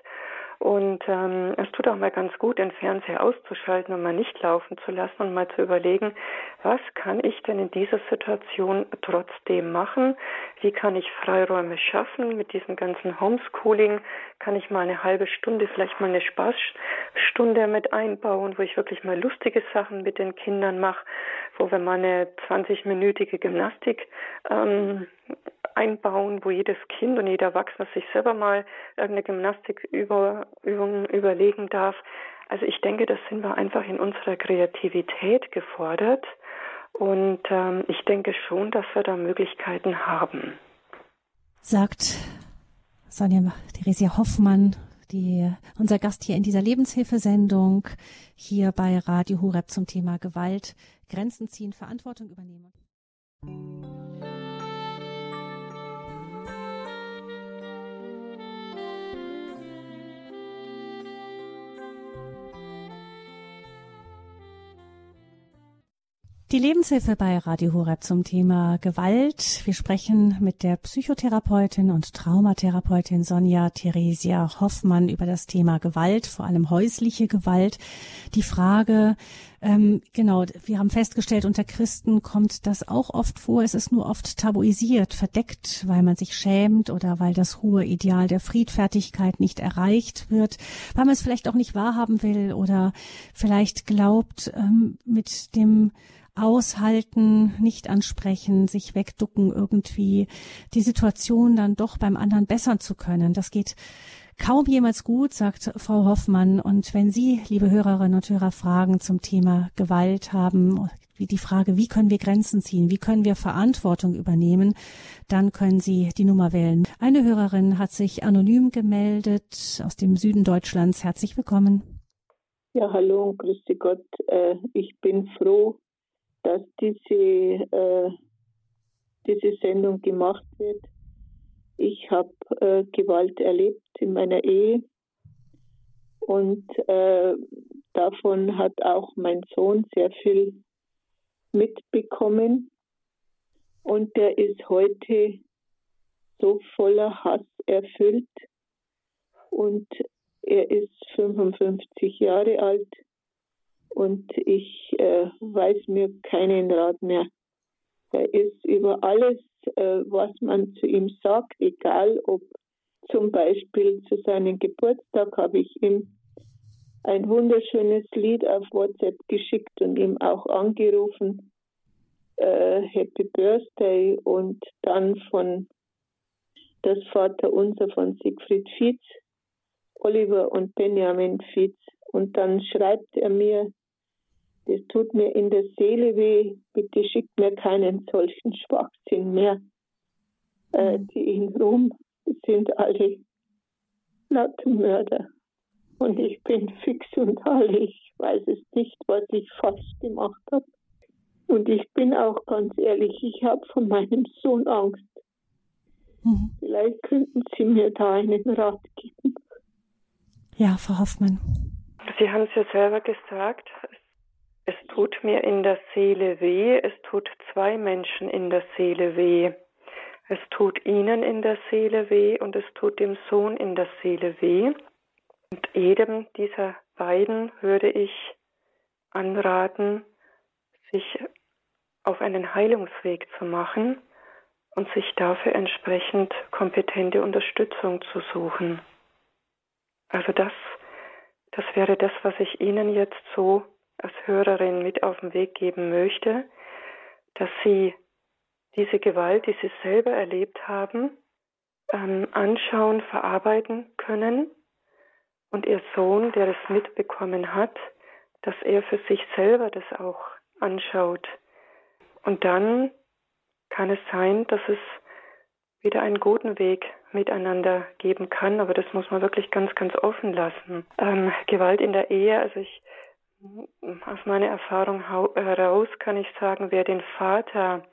Und ähm, es tut auch mal ganz gut, den Fernseher auszuschalten und mal nicht laufen zu lassen und mal zu überlegen, was kann ich denn in dieser Situation trotzdem machen? Wie kann ich Freiräume schaffen? Mit diesem ganzen Homeschooling kann ich mal eine halbe Stunde, vielleicht mal eine Spaßstunde mit einbauen, wo ich wirklich mal lustige Sachen mit den Kindern mache, wo wir mal eine 20-minütige Gymnastik ähm, einbauen, wo jedes Kind und jeder Erwachsene sich selber mal irgendeine Gymnastikübung überlegen darf. Also ich denke, das sind wir einfach in unserer Kreativität gefordert und ähm, ich denke schon, dass wir da Möglichkeiten haben. Sagt Sonja Theresia Hoffmann, die, unser Gast hier in dieser Lebenshilfesendung, hier bei Radio Horeb zum Thema Gewalt, Grenzen ziehen, Verantwortung übernehmen. Die Lebenshilfe bei Radio Horeb zum Thema Gewalt. Wir sprechen mit der Psychotherapeutin und Traumatherapeutin Sonja Theresia Hoffmann über das Thema Gewalt, vor allem häusliche Gewalt. Die Frage, ähm, genau, wir haben festgestellt, unter Christen kommt das auch oft vor. Es ist nur oft tabuisiert, verdeckt, weil man sich schämt oder weil das hohe Ideal der Friedfertigkeit nicht erreicht wird, weil man es vielleicht auch nicht wahrhaben will oder vielleicht glaubt, ähm, mit dem aushalten, nicht ansprechen, sich wegducken, irgendwie die Situation dann doch beim anderen bessern zu können. Das geht kaum jemals gut, sagt Frau Hoffmann. Und wenn Sie, liebe Hörerinnen und Hörer, Fragen zum Thema Gewalt haben, die Frage, wie können wir Grenzen ziehen, wie können wir Verantwortung übernehmen, dann können Sie die Nummer wählen. Eine Hörerin hat sich anonym gemeldet aus dem Süden Deutschlands. Herzlich willkommen. Ja, hallo, grüße Gott. Äh, ich bin froh, dass diese, äh, diese Sendung gemacht wird. Ich habe äh, Gewalt erlebt in meiner Ehe und äh, davon hat auch mein Sohn sehr viel mitbekommen und der ist heute so voller Hass erfüllt und er ist 55 Jahre alt und ich äh, weiß mir keinen Rat mehr. Er ist über alles, äh, was man zu ihm sagt, egal ob zum Beispiel zu seinem Geburtstag habe ich ihm ein wunderschönes Lied auf WhatsApp geschickt und ihm auch angerufen, äh, Happy Birthday und dann von das Vaterunser von Siegfried Fietz, Oliver und Benjamin Fietz. Und dann schreibt er mir, das tut mir in der Seele weh. Bitte schickt mir keinen solchen Schwachsinn mehr. Äh, die in Rom sind alle Mörder. Und ich bin fix und alle. Ich weiß es nicht, was ich falsch gemacht habe. Und ich bin auch ganz ehrlich, ich habe von meinem Sohn Angst. Mhm. Vielleicht könnten Sie mir da einen Rat geben. Ja, Frau Hoffmann. Sie haben es ja selber gesagt, es tut mir in der Seele weh, es tut zwei Menschen in der Seele weh. Es tut ihnen in der Seele weh und es tut dem Sohn in der Seele weh. Und jedem dieser beiden würde ich anraten, sich auf einen Heilungsweg zu machen und sich dafür entsprechend kompetente Unterstützung zu suchen. Also das, das wäre das, was ich Ihnen jetzt so als Hörerin mit auf den Weg geben möchte, dass Sie diese Gewalt, die Sie selber erlebt haben, ähm, anschauen, verarbeiten können und Ihr Sohn, der es mitbekommen hat, dass er für sich selber das auch anschaut. Und dann kann es sein, dass es wieder einen guten Weg miteinander geben kann, aber das muss man wirklich ganz, ganz offen lassen. Ähm, Gewalt in der Ehe, also ich aus meiner Erfahrung heraus kann ich sagen, wer den Vater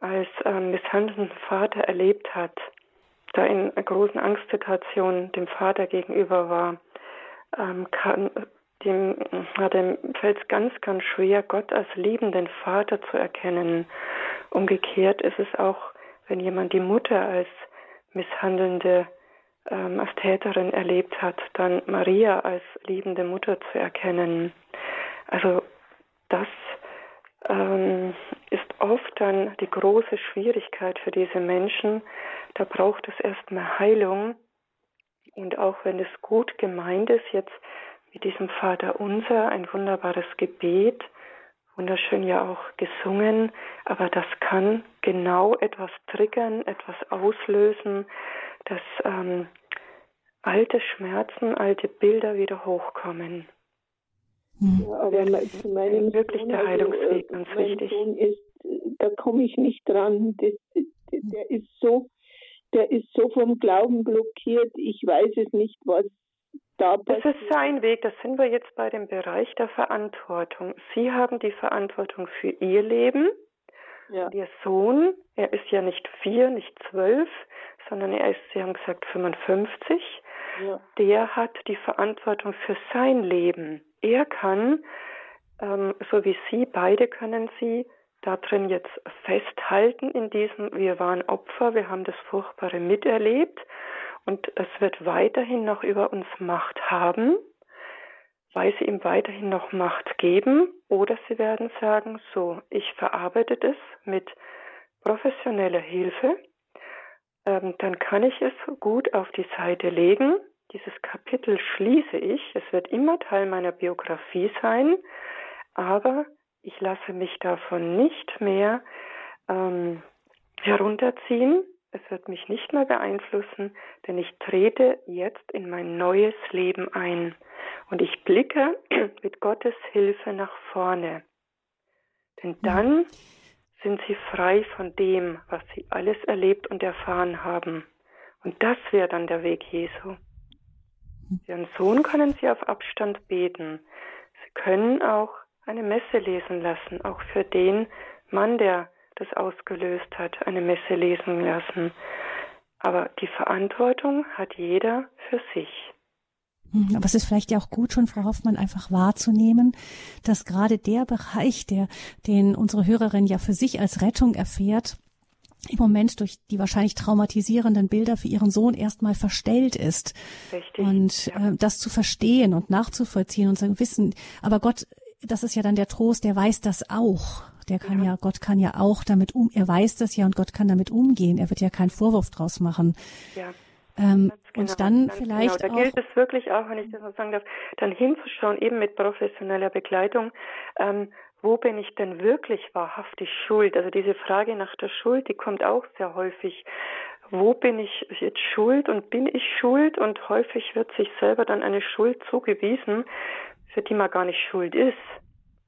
als ähm, misshandelnden Vater erlebt hat, da in großen Angstsituation dem Vater gegenüber war, ähm, kann, dem, dem fällt es ganz, ganz schwer, Gott als liebenden Vater zu erkennen. Umgekehrt ist es auch, wenn jemand die Mutter als misshandelnde ähm, als Täterin erlebt hat, dann Maria als liebende Mutter zu erkennen. Also das ähm, ist oft dann die große Schwierigkeit für diese Menschen. Da braucht es erstmal Heilung. Und auch wenn es gut gemeint ist, jetzt mit diesem Vater unser, ein wunderbares Gebet, wunderschön ja auch gesungen, aber das kann genau etwas triggern, etwas auslösen, dass ähm, alte Schmerzen, alte Bilder wieder hochkommen. Ja, aber zu meinem wirklich Sohn, der Heilungsweg also, ganz wichtig. Ist, da komme ich nicht dran. Das, der ist so, der ist so vom Glauben blockiert. Ich weiß es nicht, was da passiert. Das ist sein Weg. Das sind wir jetzt bei dem Bereich der Verantwortung. Sie haben die Verantwortung für Ihr Leben. Ja. Ihr Sohn, er ist ja nicht vier, nicht zwölf, sondern er ist, Sie haben gesagt, 55. Ja. Der hat die Verantwortung für sein Leben er kann ähm, so wie Sie, beide können Sie da drin jetzt festhalten in diesem, wir waren Opfer, wir haben das Furchtbare miterlebt und es wird weiterhin noch über uns Macht haben, weil sie ihm weiterhin noch Macht geben oder sie werden sagen, so, ich verarbeite das mit professioneller Hilfe, ähm, dann kann ich es gut auf die Seite legen. Dieses Kapitel schließe ich. Es wird immer Teil meiner Biografie sein, aber ich lasse mich davon nicht mehr ähm, herunterziehen. Es wird mich nicht mehr beeinflussen, denn ich trete jetzt in mein neues Leben ein und ich blicke mit Gottes Hilfe nach vorne. Denn dann sind sie frei von dem, was sie alles erlebt und erfahren haben. Und das wäre dann der Weg Jesu. Ihren Sohn können sie auf Abstand beten. Sie können auch eine Messe lesen lassen, auch für den Mann, der das ausgelöst hat, eine Messe lesen lassen. Aber die Verantwortung hat jeder für sich. Mhm, aber es ist vielleicht ja auch gut schon, Frau Hoffmann, einfach wahrzunehmen, dass gerade der Bereich, der, den unsere Hörerin ja für sich als Rettung erfährt, im Moment durch die wahrscheinlich traumatisierenden Bilder für ihren Sohn erstmal verstellt ist. Richtig. Und ja. äh, das zu verstehen und nachzuvollziehen und zu wissen, aber Gott, das ist ja dann der Trost, der weiß das auch. Der kann ja. ja, Gott kann ja auch damit um, er weiß das ja und Gott kann damit umgehen. Er wird ja keinen Vorwurf draus machen. Ja. Ähm, genau, und dann vielleicht genau. Da gilt es wirklich auch, wenn ich das so sagen darf, dann hinzuschauen, eben mit professioneller Begleitung, ähm, wo bin ich denn wirklich wahrhaftig schuld? Also diese Frage nach der Schuld, die kommt auch sehr häufig. Wo bin ich jetzt schuld und bin ich schuld? Und häufig wird sich selber dann eine Schuld zugewiesen, für die man gar nicht schuld ist.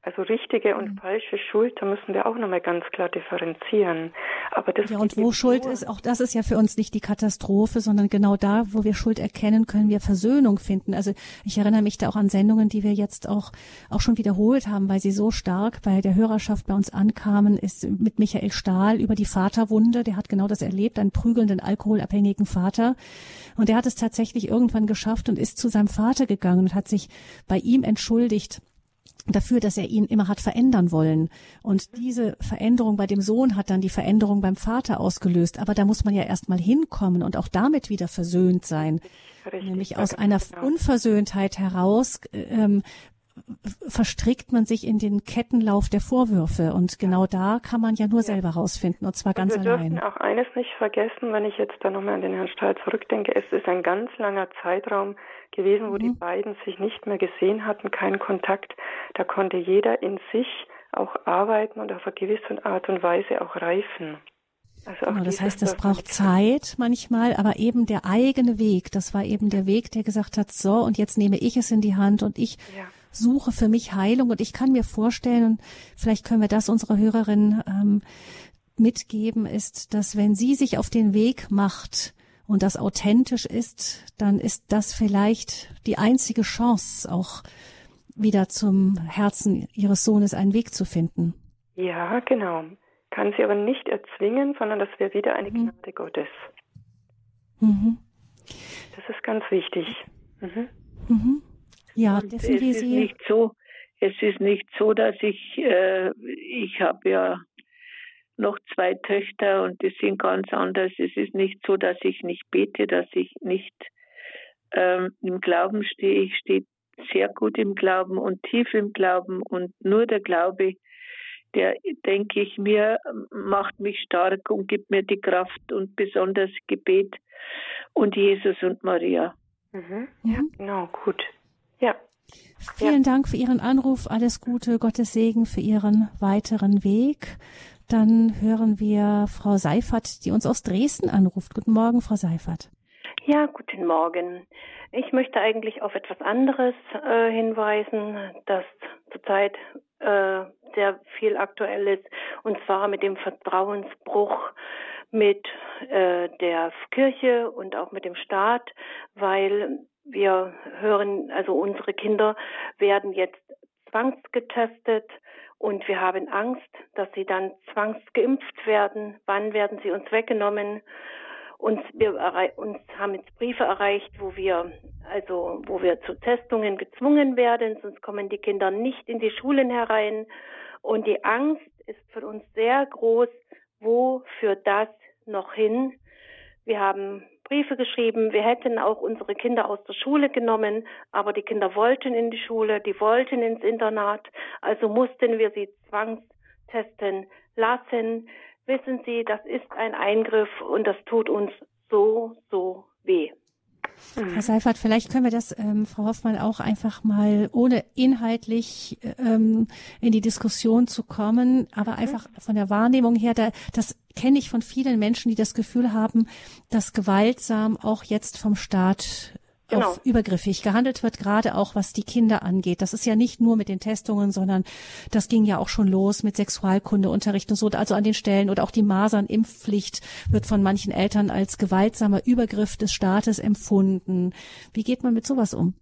Also richtige und mhm. falsche Schuld, da müssen wir auch nochmal ganz klar differenzieren. Aber das ja, und wo Schuld nur. ist, auch das ist ja für uns nicht die Katastrophe, sondern genau da, wo wir Schuld erkennen, können wir Versöhnung finden. Also ich erinnere mich da auch an Sendungen, die wir jetzt auch, auch schon wiederholt haben, weil sie so stark bei der Hörerschaft bei uns ankamen, ist mit Michael Stahl über die Vaterwunde. Der hat genau das erlebt, einen prügelnden, alkoholabhängigen Vater. Und der hat es tatsächlich irgendwann geschafft und ist zu seinem Vater gegangen und hat sich bei ihm entschuldigt dafür, dass er ihn immer hat verändern wollen. Und diese Veränderung bei dem Sohn hat dann die Veränderung beim Vater ausgelöst. Aber da muss man ja erstmal hinkommen und auch damit wieder versöhnt sein. Richtig, Nämlich aus einer genau. Unversöhntheit heraus ähm, verstrickt man sich in den Kettenlauf der Vorwürfe. Und genau da kann man ja nur ja. selber rausfinden, und zwar ganz und wir allein. Wir dürfen auch eines nicht vergessen, wenn ich jetzt da nochmal an den Herrn Stahl zurückdenke. Es ist ein ganz langer Zeitraum, gewesen, wo mhm. die beiden sich nicht mehr gesehen hatten, keinen Kontakt. Da konnte jeder in sich auch arbeiten und auf eine gewisse Art und Weise auch reifen. Also auch genau, das heißt, es braucht Zeit manchmal, aber eben der eigene Weg, das war eben der Weg, der gesagt hat, so, und jetzt nehme ich es in die Hand und ich ja. suche für mich Heilung und ich kann mir vorstellen, und vielleicht können wir das unserer Hörerin ähm, mitgeben, ist, dass wenn sie sich auf den Weg macht, und das authentisch ist, dann ist das vielleicht die einzige Chance, auch wieder zum Herzen ihres Sohnes einen Weg zu finden. Ja, genau. Kann sie aber nicht erzwingen, sondern das wäre wieder eine mhm. Gnade Gottes. Mhm. Das ist ganz wichtig. Mhm. Mhm. Ja, das es ist nicht so. Es ist nicht so, dass ich, äh, ich habe ja noch zwei Töchter und die sind ganz anders. Es ist nicht so, dass ich nicht bete, dass ich nicht ähm, im Glauben stehe. Ich stehe sehr gut im Glauben und tief im Glauben und nur der Glaube, der, denke ich mir, macht mich stark und gibt mir die Kraft und besonders Gebet und Jesus und Maria. Mhm. Ja, genau, gut. Ja. Vielen ja. Dank für Ihren Anruf. Alles Gute, Gottes Segen für Ihren weiteren Weg. Dann hören wir Frau Seifert, die uns aus Dresden anruft. Guten Morgen, Frau Seifert. Ja, guten Morgen. Ich möchte eigentlich auf etwas anderes äh, hinweisen, das zurzeit äh, sehr viel aktuell ist, und zwar mit dem Vertrauensbruch mit äh, der Kirche und auch mit dem Staat, weil wir hören, also unsere Kinder werden jetzt zwangsgetestet und wir haben Angst, dass sie dann zwangsgeimpft werden. Wann werden sie uns weggenommen? uns, wir uns haben jetzt Briefe erreicht, wo wir also wo wir zu Testungen gezwungen werden, sonst kommen die Kinder nicht in die Schulen herein. Und die Angst ist für uns sehr groß. Wo führt das noch hin? Wir haben Briefe geschrieben. Wir hätten auch unsere Kinder aus der Schule genommen, aber die Kinder wollten in die Schule, die wollten ins Internat. Also mussten wir sie zwangstesten lassen. Wissen Sie, das ist ein Eingriff und das tut uns so, so weh. Mhm. Herr Seifert, vielleicht können wir das, ähm, Frau Hoffmann, auch einfach mal, ohne inhaltlich ähm, in die Diskussion zu kommen, aber mhm. einfach von der Wahrnehmung her, da, das kenne ich von vielen Menschen, die das Gefühl haben, dass gewaltsam auch jetzt vom Staat genau. auf übergriffig gehandelt wird, gerade auch was die Kinder angeht. Das ist ja nicht nur mit den Testungen, sondern das ging ja auch schon los mit Sexualkundeunterricht und so. Also an den Stellen oder auch die Masernimpfpflicht wird von manchen Eltern als gewaltsamer Übergriff des Staates empfunden. Wie geht man mit sowas um?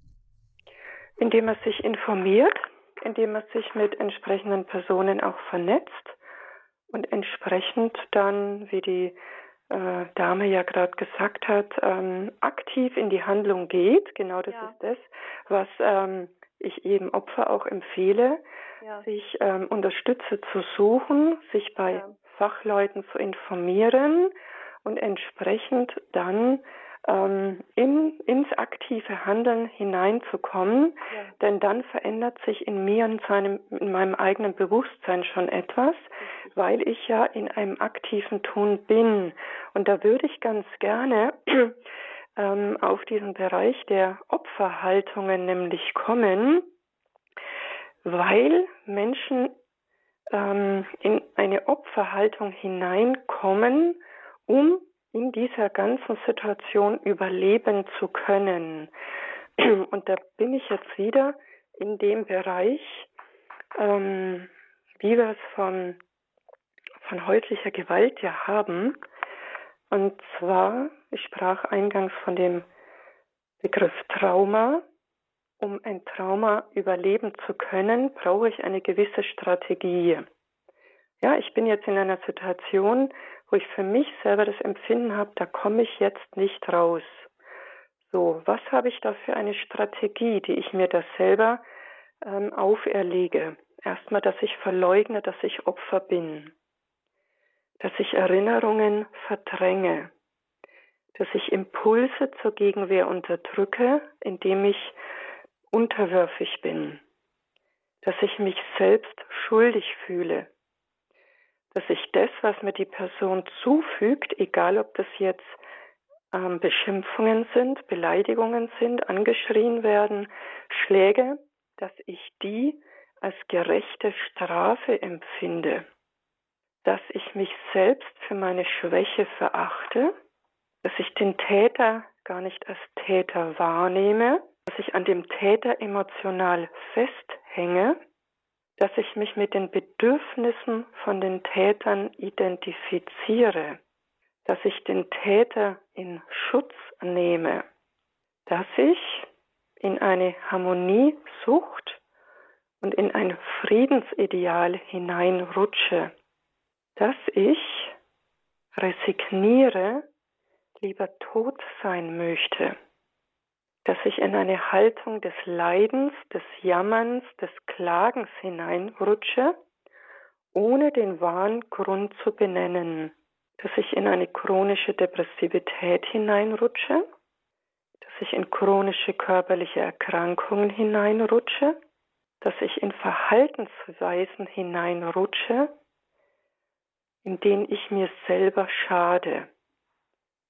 Indem man sich informiert, indem man sich mit entsprechenden Personen auch vernetzt und entsprechend dann, wie die äh, Dame ja gerade gesagt hat, ähm, aktiv in die Handlung geht. Genau das ja. ist das, was ähm, ich eben Opfer auch empfehle, ja. sich ähm, Unterstützer zu suchen, sich bei ja. Fachleuten zu informieren und entsprechend dann ähm, in, ins aktive Handeln hineinzukommen, ja. denn dann verändert sich in mir und seinem, in meinem eigenen Bewusstsein schon etwas, weil ich ja in einem aktiven Tun bin. Und da würde ich ganz gerne ähm, auf diesen Bereich der Opferhaltungen nämlich kommen, weil Menschen ähm, in eine Opferhaltung hineinkommen, um in dieser ganzen Situation überleben zu können. Und da bin ich jetzt wieder in dem Bereich, ähm, wie wir es von, von häuslicher Gewalt ja haben. Und zwar, ich sprach eingangs von dem Begriff Trauma. Um ein Trauma überleben zu können, brauche ich eine gewisse Strategie. Ja, ich bin jetzt in einer Situation, wo ich für mich selber das Empfinden habe, da komme ich jetzt nicht raus. So, was habe ich da für eine Strategie, die ich mir da selber ähm, auferlege? Erstmal, dass ich verleugne, dass ich Opfer bin, dass ich Erinnerungen verdränge, dass ich Impulse zur Gegenwehr unterdrücke, indem ich unterwürfig bin, dass ich mich selbst schuldig fühle, dass ich das, was mir die Person zufügt, egal ob das jetzt ähm, Beschimpfungen sind, Beleidigungen sind, angeschrien werden, Schläge, dass ich die als gerechte Strafe empfinde, dass ich mich selbst für meine Schwäche verachte, dass ich den Täter gar nicht als Täter wahrnehme, dass ich an dem Täter emotional festhänge, dass ich mich mit den Bedürfnissen von den Tätern identifiziere, dass ich den Täter in Schutz nehme, dass ich in eine Harmoniesucht und in ein Friedensideal hineinrutsche, dass ich resigniere, lieber tot sein möchte dass ich in eine Haltung des Leidens, des Jammerns, des Klagens hineinrutsche, ohne den wahren Grund zu benennen, dass ich in eine chronische Depressivität hineinrutsche, dass ich in chronische körperliche Erkrankungen hineinrutsche, dass ich in Verhaltensweisen hineinrutsche, in denen ich mir selber schade.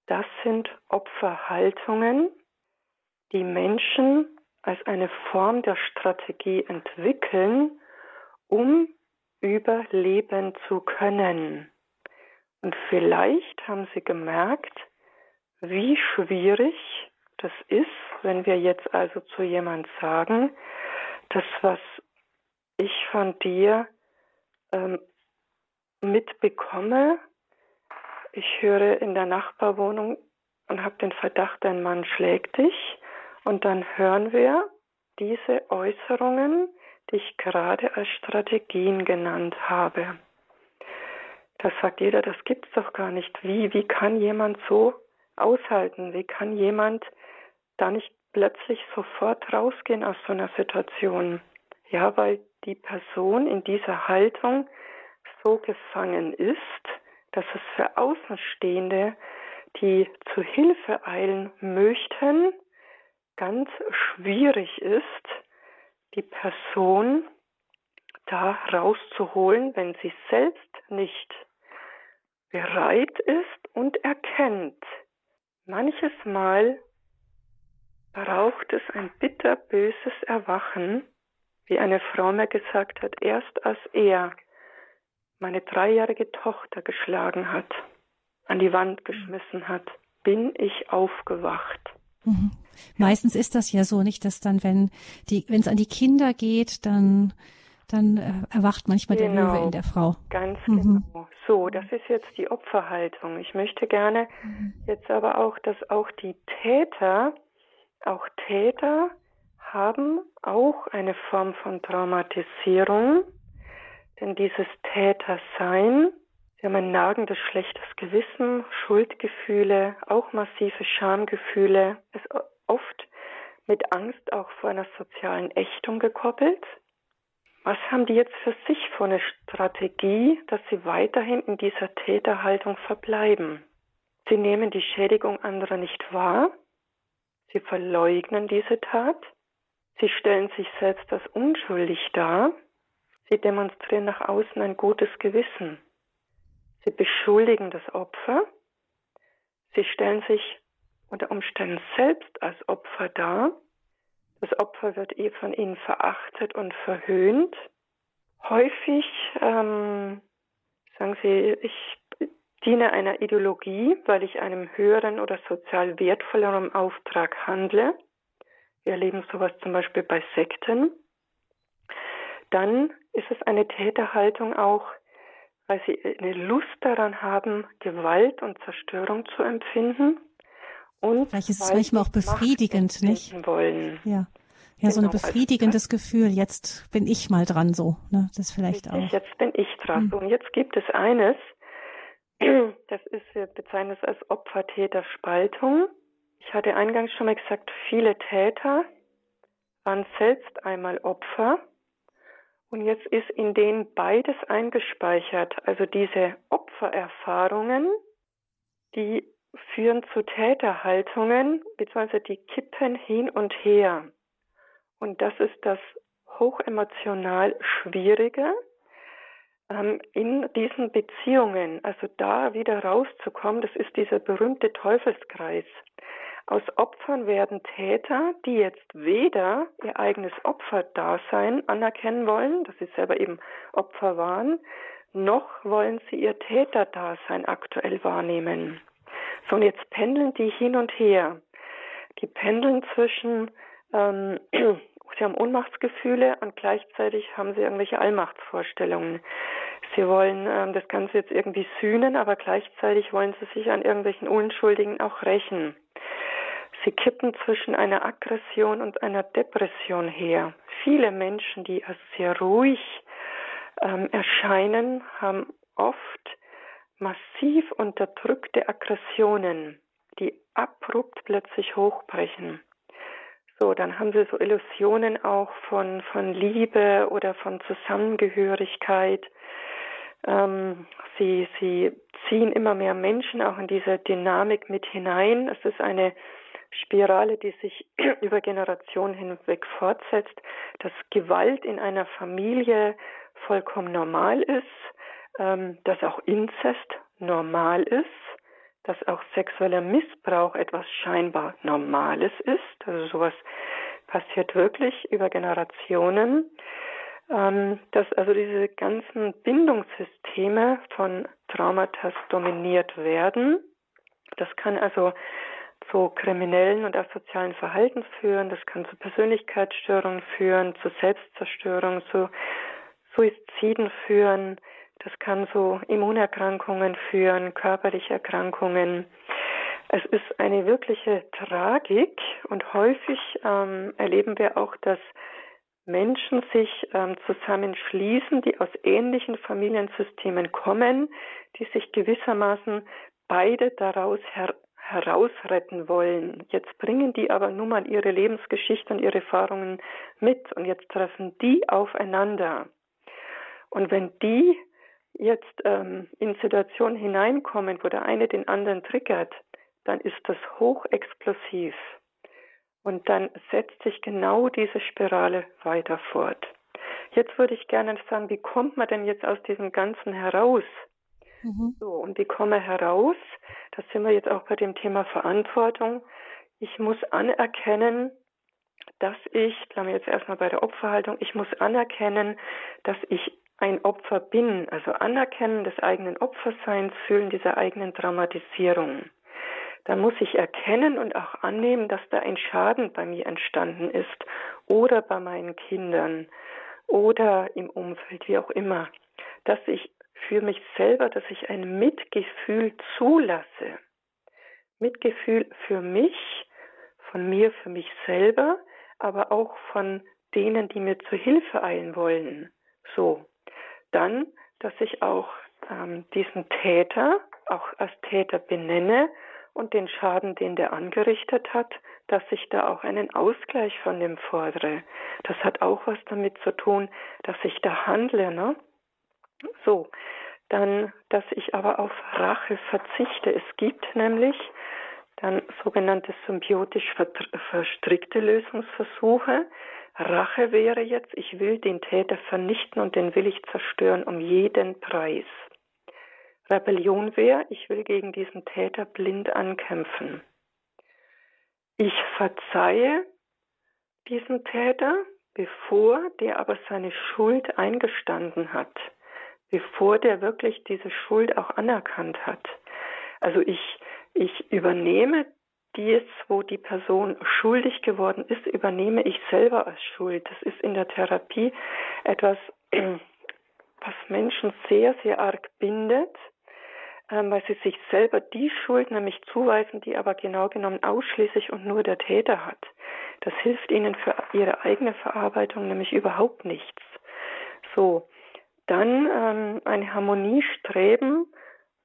Das sind Opferhaltungen, die Menschen als eine Form der Strategie entwickeln, um überleben zu können. Und vielleicht haben Sie gemerkt, wie schwierig das ist, wenn wir jetzt also zu jemand sagen, das, was ich von dir ähm, mitbekomme, ich höre in der Nachbarwohnung und habe den Verdacht, dein Mann schlägt dich. Und dann hören wir diese Äußerungen, die ich gerade als Strategien genannt habe. Da sagt jeder, das gibt's doch gar nicht. Wie, wie kann jemand so aushalten? Wie kann jemand da nicht plötzlich sofort rausgehen aus so einer Situation? Ja, weil die Person in dieser Haltung so gefangen ist, dass es für Außenstehende, die zu Hilfe eilen möchten, ganz schwierig ist, die Person da rauszuholen, wenn sie selbst nicht bereit ist und erkennt. Manches Mal braucht es ein bitterböses Erwachen, wie eine Frau mir gesagt hat, erst als er meine dreijährige Tochter geschlagen hat, an die Wand geschmissen hat, bin ich aufgewacht. Mhm. Meistens ist das ja so, nicht, dass dann, wenn die, wenn es an die Kinder geht, dann dann äh, erwacht manchmal genau, der Löwe in genau. der Frau. Ganz mhm. genau. So, das ist jetzt die Opferhaltung. Ich möchte gerne mhm. jetzt aber auch, dass auch die Täter, auch Täter haben auch eine Form von Traumatisierung, denn dieses Tätersein, sie haben ein nagendes schlechtes Gewissen, Schuldgefühle, auch massive Schamgefühle, ist oft mit Angst auch vor einer sozialen Ächtung gekoppelt. Was haben die jetzt für sich für eine Strategie, dass sie weiterhin in dieser Täterhaltung verbleiben? Sie nehmen die Schädigung anderer nicht wahr. Sie verleugnen diese Tat. Sie stellen sich selbst als unschuldig dar. Sie demonstrieren nach außen ein gutes Gewissen. Sie beschuldigen das Opfer. Sie stellen sich unter Umständen selbst als Opfer dar. Das Opfer wird eh von ihnen verachtet und verhöhnt. Häufig ähm, sagen sie, ich diene einer Ideologie, weil ich einem höheren oder sozial wertvolleren Auftrag handle. Wir erleben sowas zum Beispiel bei Sekten. Dann ist es eine Täterhaltung auch, weil sie eine Lust daran haben, Gewalt und Zerstörung zu empfinden und Vielleicht ist es manchmal auch befriedigend, nicht? Wollen. Ja. Ja, genau, so ein genau, befriedigendes also, Gefühl, jetzt bin ich mal dran so, ne? Das vielleicht auch. Jetzt bin ich dran. Hm. Und jetzt gibt es eines, das ist, wir bezeichnen es als Opfer-Täter-Spaltung. Ich hatte eingangs schon mal gesagt, viele Täter waren selbst einmal Opfer. Und jetzt ist in denen beides eingespeichert. Also diese Opfererfahrungen, die führen zu Täterhaltungen, beziehungsweise die kippen hin und her. Und das ist das hochemotional Schwierige ähm, in diesen Beziehungen, also da wieder rauszukommen, das ist dieser berühmte Teufelskreis. Aus Opfern werden Täter, die jetzt weder ihr eigenes Opferdasein anerkennen wollen, dass sie selber eben Opfer waren, noch wollen sie ihr Täterdasein aktuell wahrnehmen. So, und jetzt pendeln die hin und her. Die pendeln zwischen, ähm, sie haben Ohnmachtsgefühle und gleichzeitig haben sie irgendwelche Allmachtsvorstellungen. Sie wollen ähm, das Ganze jetzt irgendwie sühnen, aber gleichzeitig wollen sie sich an irgendwelchen Unschuldigen auch rächen. Sie kippen zwischen einer Aggression und einer Depression her. Viele Menschen, die als sehr ruhig ähm, erscheinen, haben oft massiv unterdrückte Aggressionen, die abrupt plötzlich hochbrechen. So, dann haben sie so Illusionen auch von, von Liebe oder von Zusammengehörigkeit. Ähm, sie, sie ziehen immer mehr Menschen auch in diese Dynamik mit hinein. Es ist eine Spirale, die sich über Generationen hinweg fortsetzt, dass Gewalt in einer Familie vollkommen normal ist, ähm, dass auch Inzest normal ist, dass auch sexueller Missbrauch etwas scheinbar Normales ist. Also sowas passiert wirklich über Generationen. Ähm, dass also diese ganzen Bindungssysteme von Traumata dominiert werden. Das kann also zu kriminellen und asozialen Verhalten führen, das kann zu Persönlichkeitsstörungen führen, zu Selbstzerstörung, zu Suiziden führen, das kann zu Immunerkrankungen führen, körperliche Erkrankungen. Es ist eine wirkliche Tragik und häufig ähm, erleben wir auch, dass Menschen sich ähm, zusammenschließen, die aus ähnlichen Familiensystemen kommen, die sich gewissermaßen beide daraus her herausretten wollen. Jetzt bringen die aber nun mal ihre Lebensgeschichte und ihre Erfahrungen mit und jetzt treffen die aufeinander. Und wenn die jetzt ähm, in Situationen hineinkommen, wo der eine den anderen triggert, dann ist das hochexplosiv. Und dann setzt sich genau diese Spirale weiter fort. Jetzt würde ich gerne sagen, wie kommt man denn jetzt aus diesem Ganzen heraus? Mhm. So, und wie komme heraus? Da sind wir jetzt auch bei dem Thema Verantwortung. Ich muss anerkennen, dass ich, bleiben wir jetzt erstmal bei der Opferhaltung, ich muss anerkennen, dass ich ein Opfer bin, also anerkennen des eigenen Opferseins, fühlen dieser eigenen Dramatisierung. Da muss ich erkennen und auch annehmen, dass da ein Schaden bei mir entstanden ist oder bei meinen Kindern oder im Umfeld, wie auch immer. Dass ich für mich selber, dass ich ein Mitgefühl zulasse. Mitgefühl für mich, von mir für mich selber, aber auch von denen, die mir zu Hilfe eilen wollen. So, dann, dass ich auch ähm, diesen Täter auch als Täter benenne und den Schaden, den der angerichtet hat, dass ich da auch einen Ausgleich von dem fordere. Das hat auch was damit zu tun, dass ich da handle. Ne? So, dann, dass ich aber auf Rache verzichte. Es gibt nämlich dann sogenannte symbiotisch verstrickte Lösungsversuche. Rache wäre jetzt, ich will den Täter vernichten und den will ich zerstören um jeden Preis. Rebellion wäre, ich will gegen diesen Täter blind ankämpfen. Ich verzeihe diesen Täter, bevor der aber seine Schuld eingestanden hat, bevor der wirklich diese Schuld auch anerkannt hat. Also ich, ich übernehme dies, wo die Person schuldig geworden ist, übernehme ich selber als Schuld. Das ist in der Therapie etwas, was Menschen sehr, sehr arg bindet, ähm, weil sie sich selber die Schuld nämlich zuweisen, die aber genau genommen ausschließlich und nur der Täter hat. Das hilft ihnen für ihre eigene Verarbeitung nämlich überhaupt nichts. So, dann ähm, eine Harmonie streben,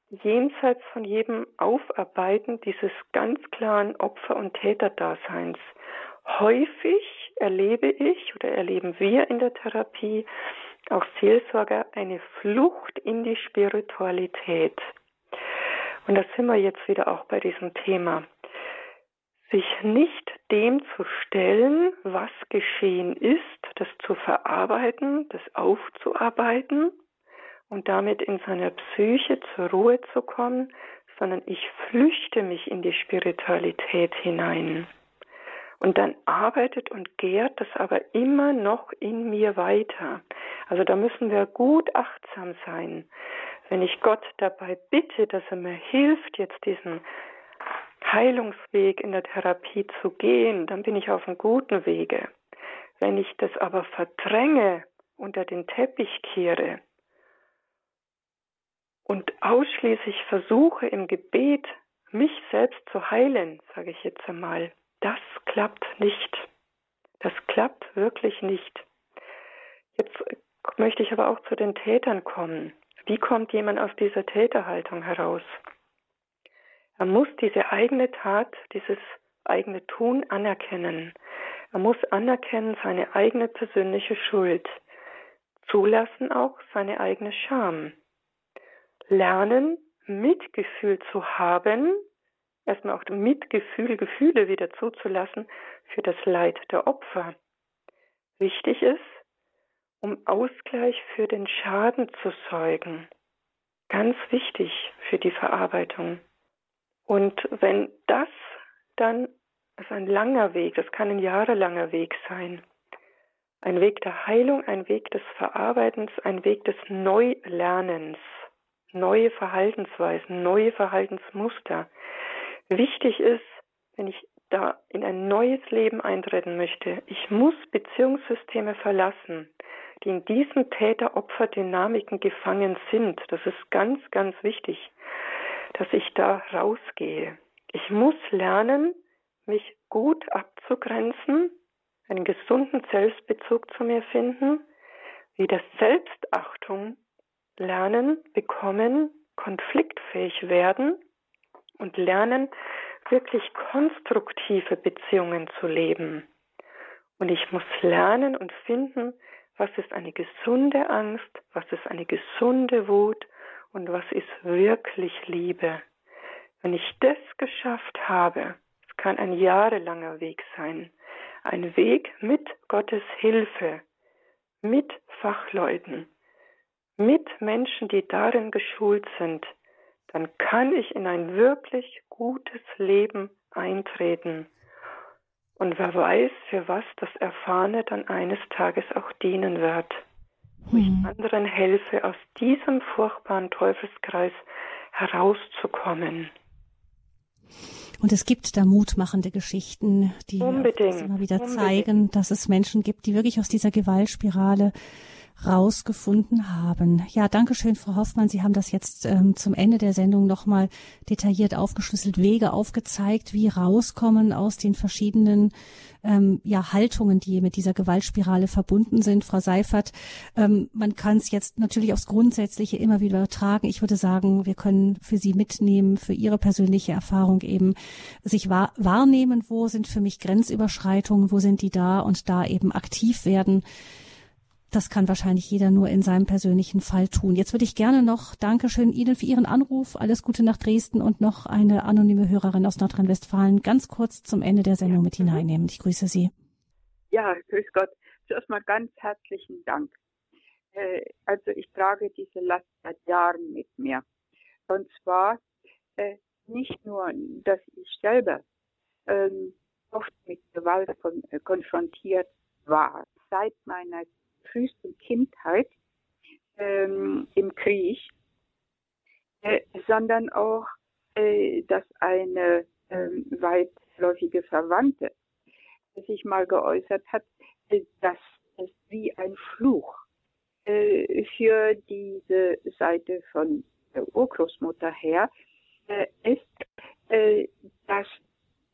jenseits von jedem Aufarbeiten dieses ganz klaren Opfer- und Täterdaseins. Häufig erlebe ich oder erleben wir in der Therapie auch Seelsorger eine Flucht in die Spiritualität. Und da sind wir jetzt wieder auch bei diesem Thema. Sich nicht dem zu stellen, was geschehen ist, das zu verarbeiten, das aufzuarbeiten und damit in seiner Psyche zur Ruhe zu kommen, sondern ich flüchte mich in die Spiritualität hinein. Und dann arbeitet und gärt das aber immer noch in mir weiter. Also da müssen wir gut achtsam sein. Wenn ich Gott dabei bitte, dass er mir hilft, jetzt diesen Heilungsweg in der Therapie zu gehen, dann bin ich auf einem guten Wege. Wenn ich das aber verdränge, unter den Teppich kehre und ausschließlich versuche im Gebet, mich selbst zu heilen, sage ich jetzt einmal, das klappt nicht. Das klappt wirklich nicht. Jetzt möchte ich aber auch zu den Tätern kommen. Wie kommt jemand aus dieser Täterhaltung heraus? Er muss diese eigene Tat, dieses eigene Tun anerkennen. Er muss anerkennen seine eigene persönliche Schuld, zulassen auch seine eigene Scham, lernen, Mitgefühl zu haben, erstmal auch Mitgefühl, Gefühle wieder zuzulassen für das Leid der Opfer. Wichtig ist, um Ausgleich für den Schaden zu sorgen. Ganz wichtig für die Verarbeitung. Und wenn das dann, ist ein langer Weg, das kann ein jahrelanger Weg sein. Ein Weg der Heilung, ein Weg des Verarbeitens, ein Weg des Neulernens, neue Verhaltensweisen, neue Verhaltensmuster. Wichtig ist, wenn ich da in ein neues Leben eintreten möchte, ich muss Beziehungssysteme verlassen, die in diesen Täter-Opfer-Dynamiken gefangen sind. Das ist ganz, ganz wichtig, dass ich da rausgehe. Ich muss lernen, mich gut abzugrenzen, einen gesunden Selbstbezug zu mir finden, wieder Selbstachtung lernen, bekommen, konfliktfähig werden und lernen, wirklich konstruktive Beziehungen zu leben. Und ich muss lernen und finden, was ist eine gesunde Angst, was ist eine gesunde Wut und was ist wirklich Liebe. Wenn ich das geschafft habe, es kann ein jahrelanger Weg sein, ein Weg mit Gottes Hilfe, mit Fachleuten, mit Menschen, die darin geschult sind, dann kann ich in ein wirklich gutes Leben eintreten. Und wer weiß, für was das Erfahrene dann eines Tages auch dienen wird. Wo ich hm. anderen helfe, aus diesem furchtbaren Teufelskreis herauszukommen. Und es gibt da mutmachende Geschichten, die immer wieder Unbedingt. zeigen, dass es Menschen gibt, die wirklich aus dieser Gewaltspirale rausgefunden haben. Ja, danke schön, Frau Hoffmann. Sie haben das jetzt ähm, zum Ende der Sendung nochmal detailliert aufgeschlüsselt, Wege aufgezeigt, wie rauskommen aus den verschiedenen ähm, ja, Haltungen, die mit dieser Gewaltspirale verbunden sind. Frau Seifert, ähm, man kann es jetzt natürlich aufs Grundsätzliche immer wieder übertragen. Ich würde sagen, wir können für Sie mitnehmen, für Ihre persönliche Erfahrung eben sich wahr, wahrnehmen, wo sind für mich Grenzüberschreitungen, wo sind die da und da eben aktiv werden das kann wahrscheinlich jeder nur in seinem persönlichen Fall tun. Jetzt würde ich gerne noch Dankeschön Ihnen für Ihren Anruf. Alles Gute nach Dresden und noch eine anonyme Hörerin aus Nordrhein-Westfalen ganz kurz zum Ende der Sendung mit hineinnehmen. Ich grüße Sie. Ja, grüß Gott. Zuerst mal ganz herzlichen Dank. Äh, also ich trage diese Last seit Jahren mit mir. Und zwar äh, nicht nur, dass ich selber ähm, oft mit Gewalt konfrontiert war, seit meiner frühesten Kindheit ähm, im Krieg, äh, sondern auch, äh, dass eine äh, weitläufige Verwandte sich mal geäußert hat, äh, dass es wie ein Fluch äh, für diese Seite von der Urgroßmutter her äh, ist, dass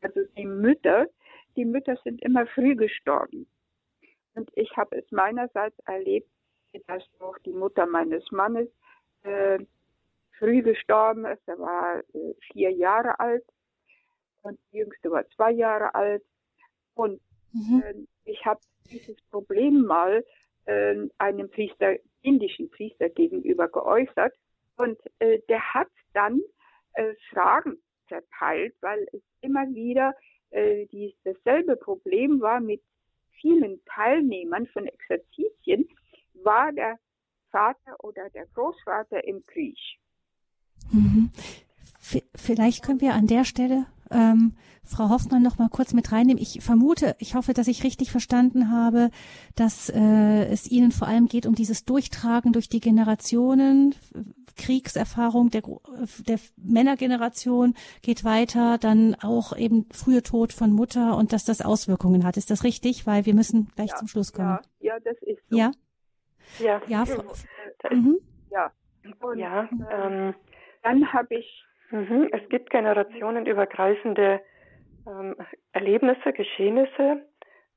also die Mütter, die Mütter sind immer früh gestorben. Und ich habe es meinerseits erlebt, dass auch die Mutter meines Mannes äh, früh gestorben ist. Er war äh, vier Jahre alt und die jüngste war zwei Jahre alt. Und mhm. äh, ich habe dieses Problem mal äh, einem Priester, indischen Priester gegenüber geäußert. Und äh, der hat dann äh, Fragen verteilt, weil es immer wieder äh, dies, dasselbe Problem war mit vielen Teilnehmern von Exerzitien war der Vater oder der Großvater im Krieg. Mhm. Vielleicht können wir an der Stelle ähm, Frau Hoffmann noch mal kurz mit reinnehmen. Ich vermute, ich hoffe, dass ich richtig verstanden habe, dass äh, es Ihnen vor allem geht um dieses Durchtragen durch die Generationen. Kriegserfahrung der, der Männergeneration geht weiter, dann auch eben frühe Tod von Mutter und dass das Auswirkungen hat. Ist das richtig? Weil wir müssen gleich ja, zum Schluss kommen. Ja, ja, das ist so. Ja? Ja. Ja, Frau, mhm. ja. Und, ja ähm, dann habe ich Mhm. Es gibt generationenübergreifende ähm, Erlebnisse, Geschehnisse.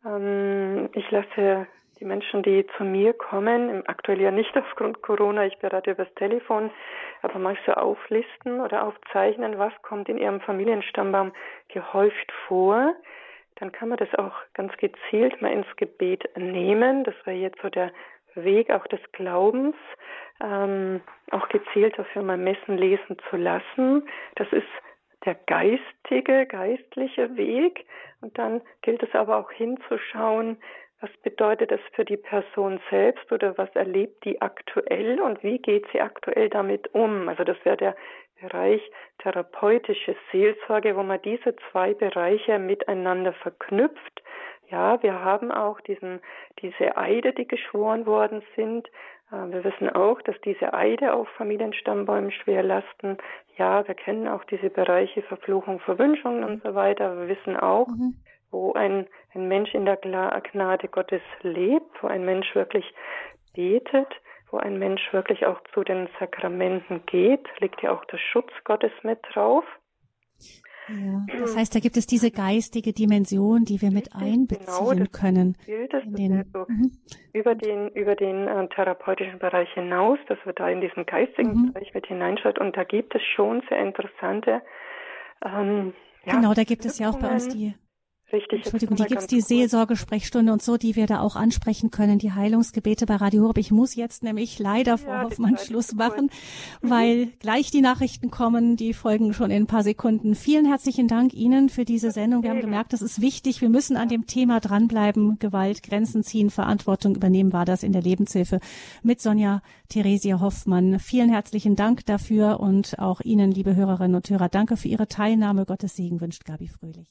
Ähm, ich lasse die Menschen, die zu mir kommen, aktuell ja nicht aufgrund Corona, ich berate übers Telefon, aber mal so auflisten oder aufzeichnen, was kommt in ihrem Familienstammbaum gehäuft vor. Dann kann man das auch ganz gezielt mal ins Gebet nehmen. Das wäre jetzt so der Weg auch des Glaubens, ähm, auch gezielt dafür mal messen lesen zu lassen. Das ist der geistige, geistliche Weg. Und dann gilt es aber auch hinzuschauen, was bedeutet das für die Person selbst oder was erlebt die aktuell und wie geht sie aktuell damit um? Also das wäre der Bereich therapeutische Seelsorge, wo man diese zwei Bereiche miteinander verknüpft ja, wir haben auch diesen, diese Eide, die geschworen worden sind. Äh, wir wissen auch, dass diese Eide auf Familienstammbäumen schwer lasten. Ja, wir kennen auch diese Bereiche Verfluchung, Verwünschung und so weiter. Wir wissen auch, mhm. wo ein, ein Mensch in der Gnade Gottes lebt, wo ein Mensch wirklich betet, wo ein Mensch wirklich auch zu den Sakramenten geht, liegt ja auch der Schutz Gottes mit drauf. Ja, das heißt, da gibt es diese geistige Dimension, die wir mit einbeziehen genau, können. Gilt es den, also mhm. über den über den äh, therapeutischen Bereich hinaus, dass wir da in diesen geistigen mhm. Bereich mit hineinschaut und da gibt es schon sehr interessante Ähm, ja, genau, da gibt es ja auch bei uns die Richtig. Entschuldigung, die gibt's die Seelsorgesprechstunde und so, die wir da auch ansprechen können, die Heilungsgebete bei Radio Horeb. Ich muss jetzt nämlich leider Frau ja, Hoffmann Schluss machen, mhm. weil gleich die Nachrichten kommen, die folgen schon in ein paar Sekunden. Vielen herzlichen Dank Ihnen für diese Sendung. Wir haben gemerkt, das ist wichtig. Wir müssen an dem Thema dranbleiben. Gewalt, Grenzen ziehen, Verantwortung übernehmen war das in der Lebenshilfe mit Sonja Theresia Hoffmann. Vielen herzlichen Dank dafür und auch Ihnen, liebe Hörerinnen und Hörer, danke für Ihre Teilnahme. Gottes Segen wünscht Gabi Fröhlich.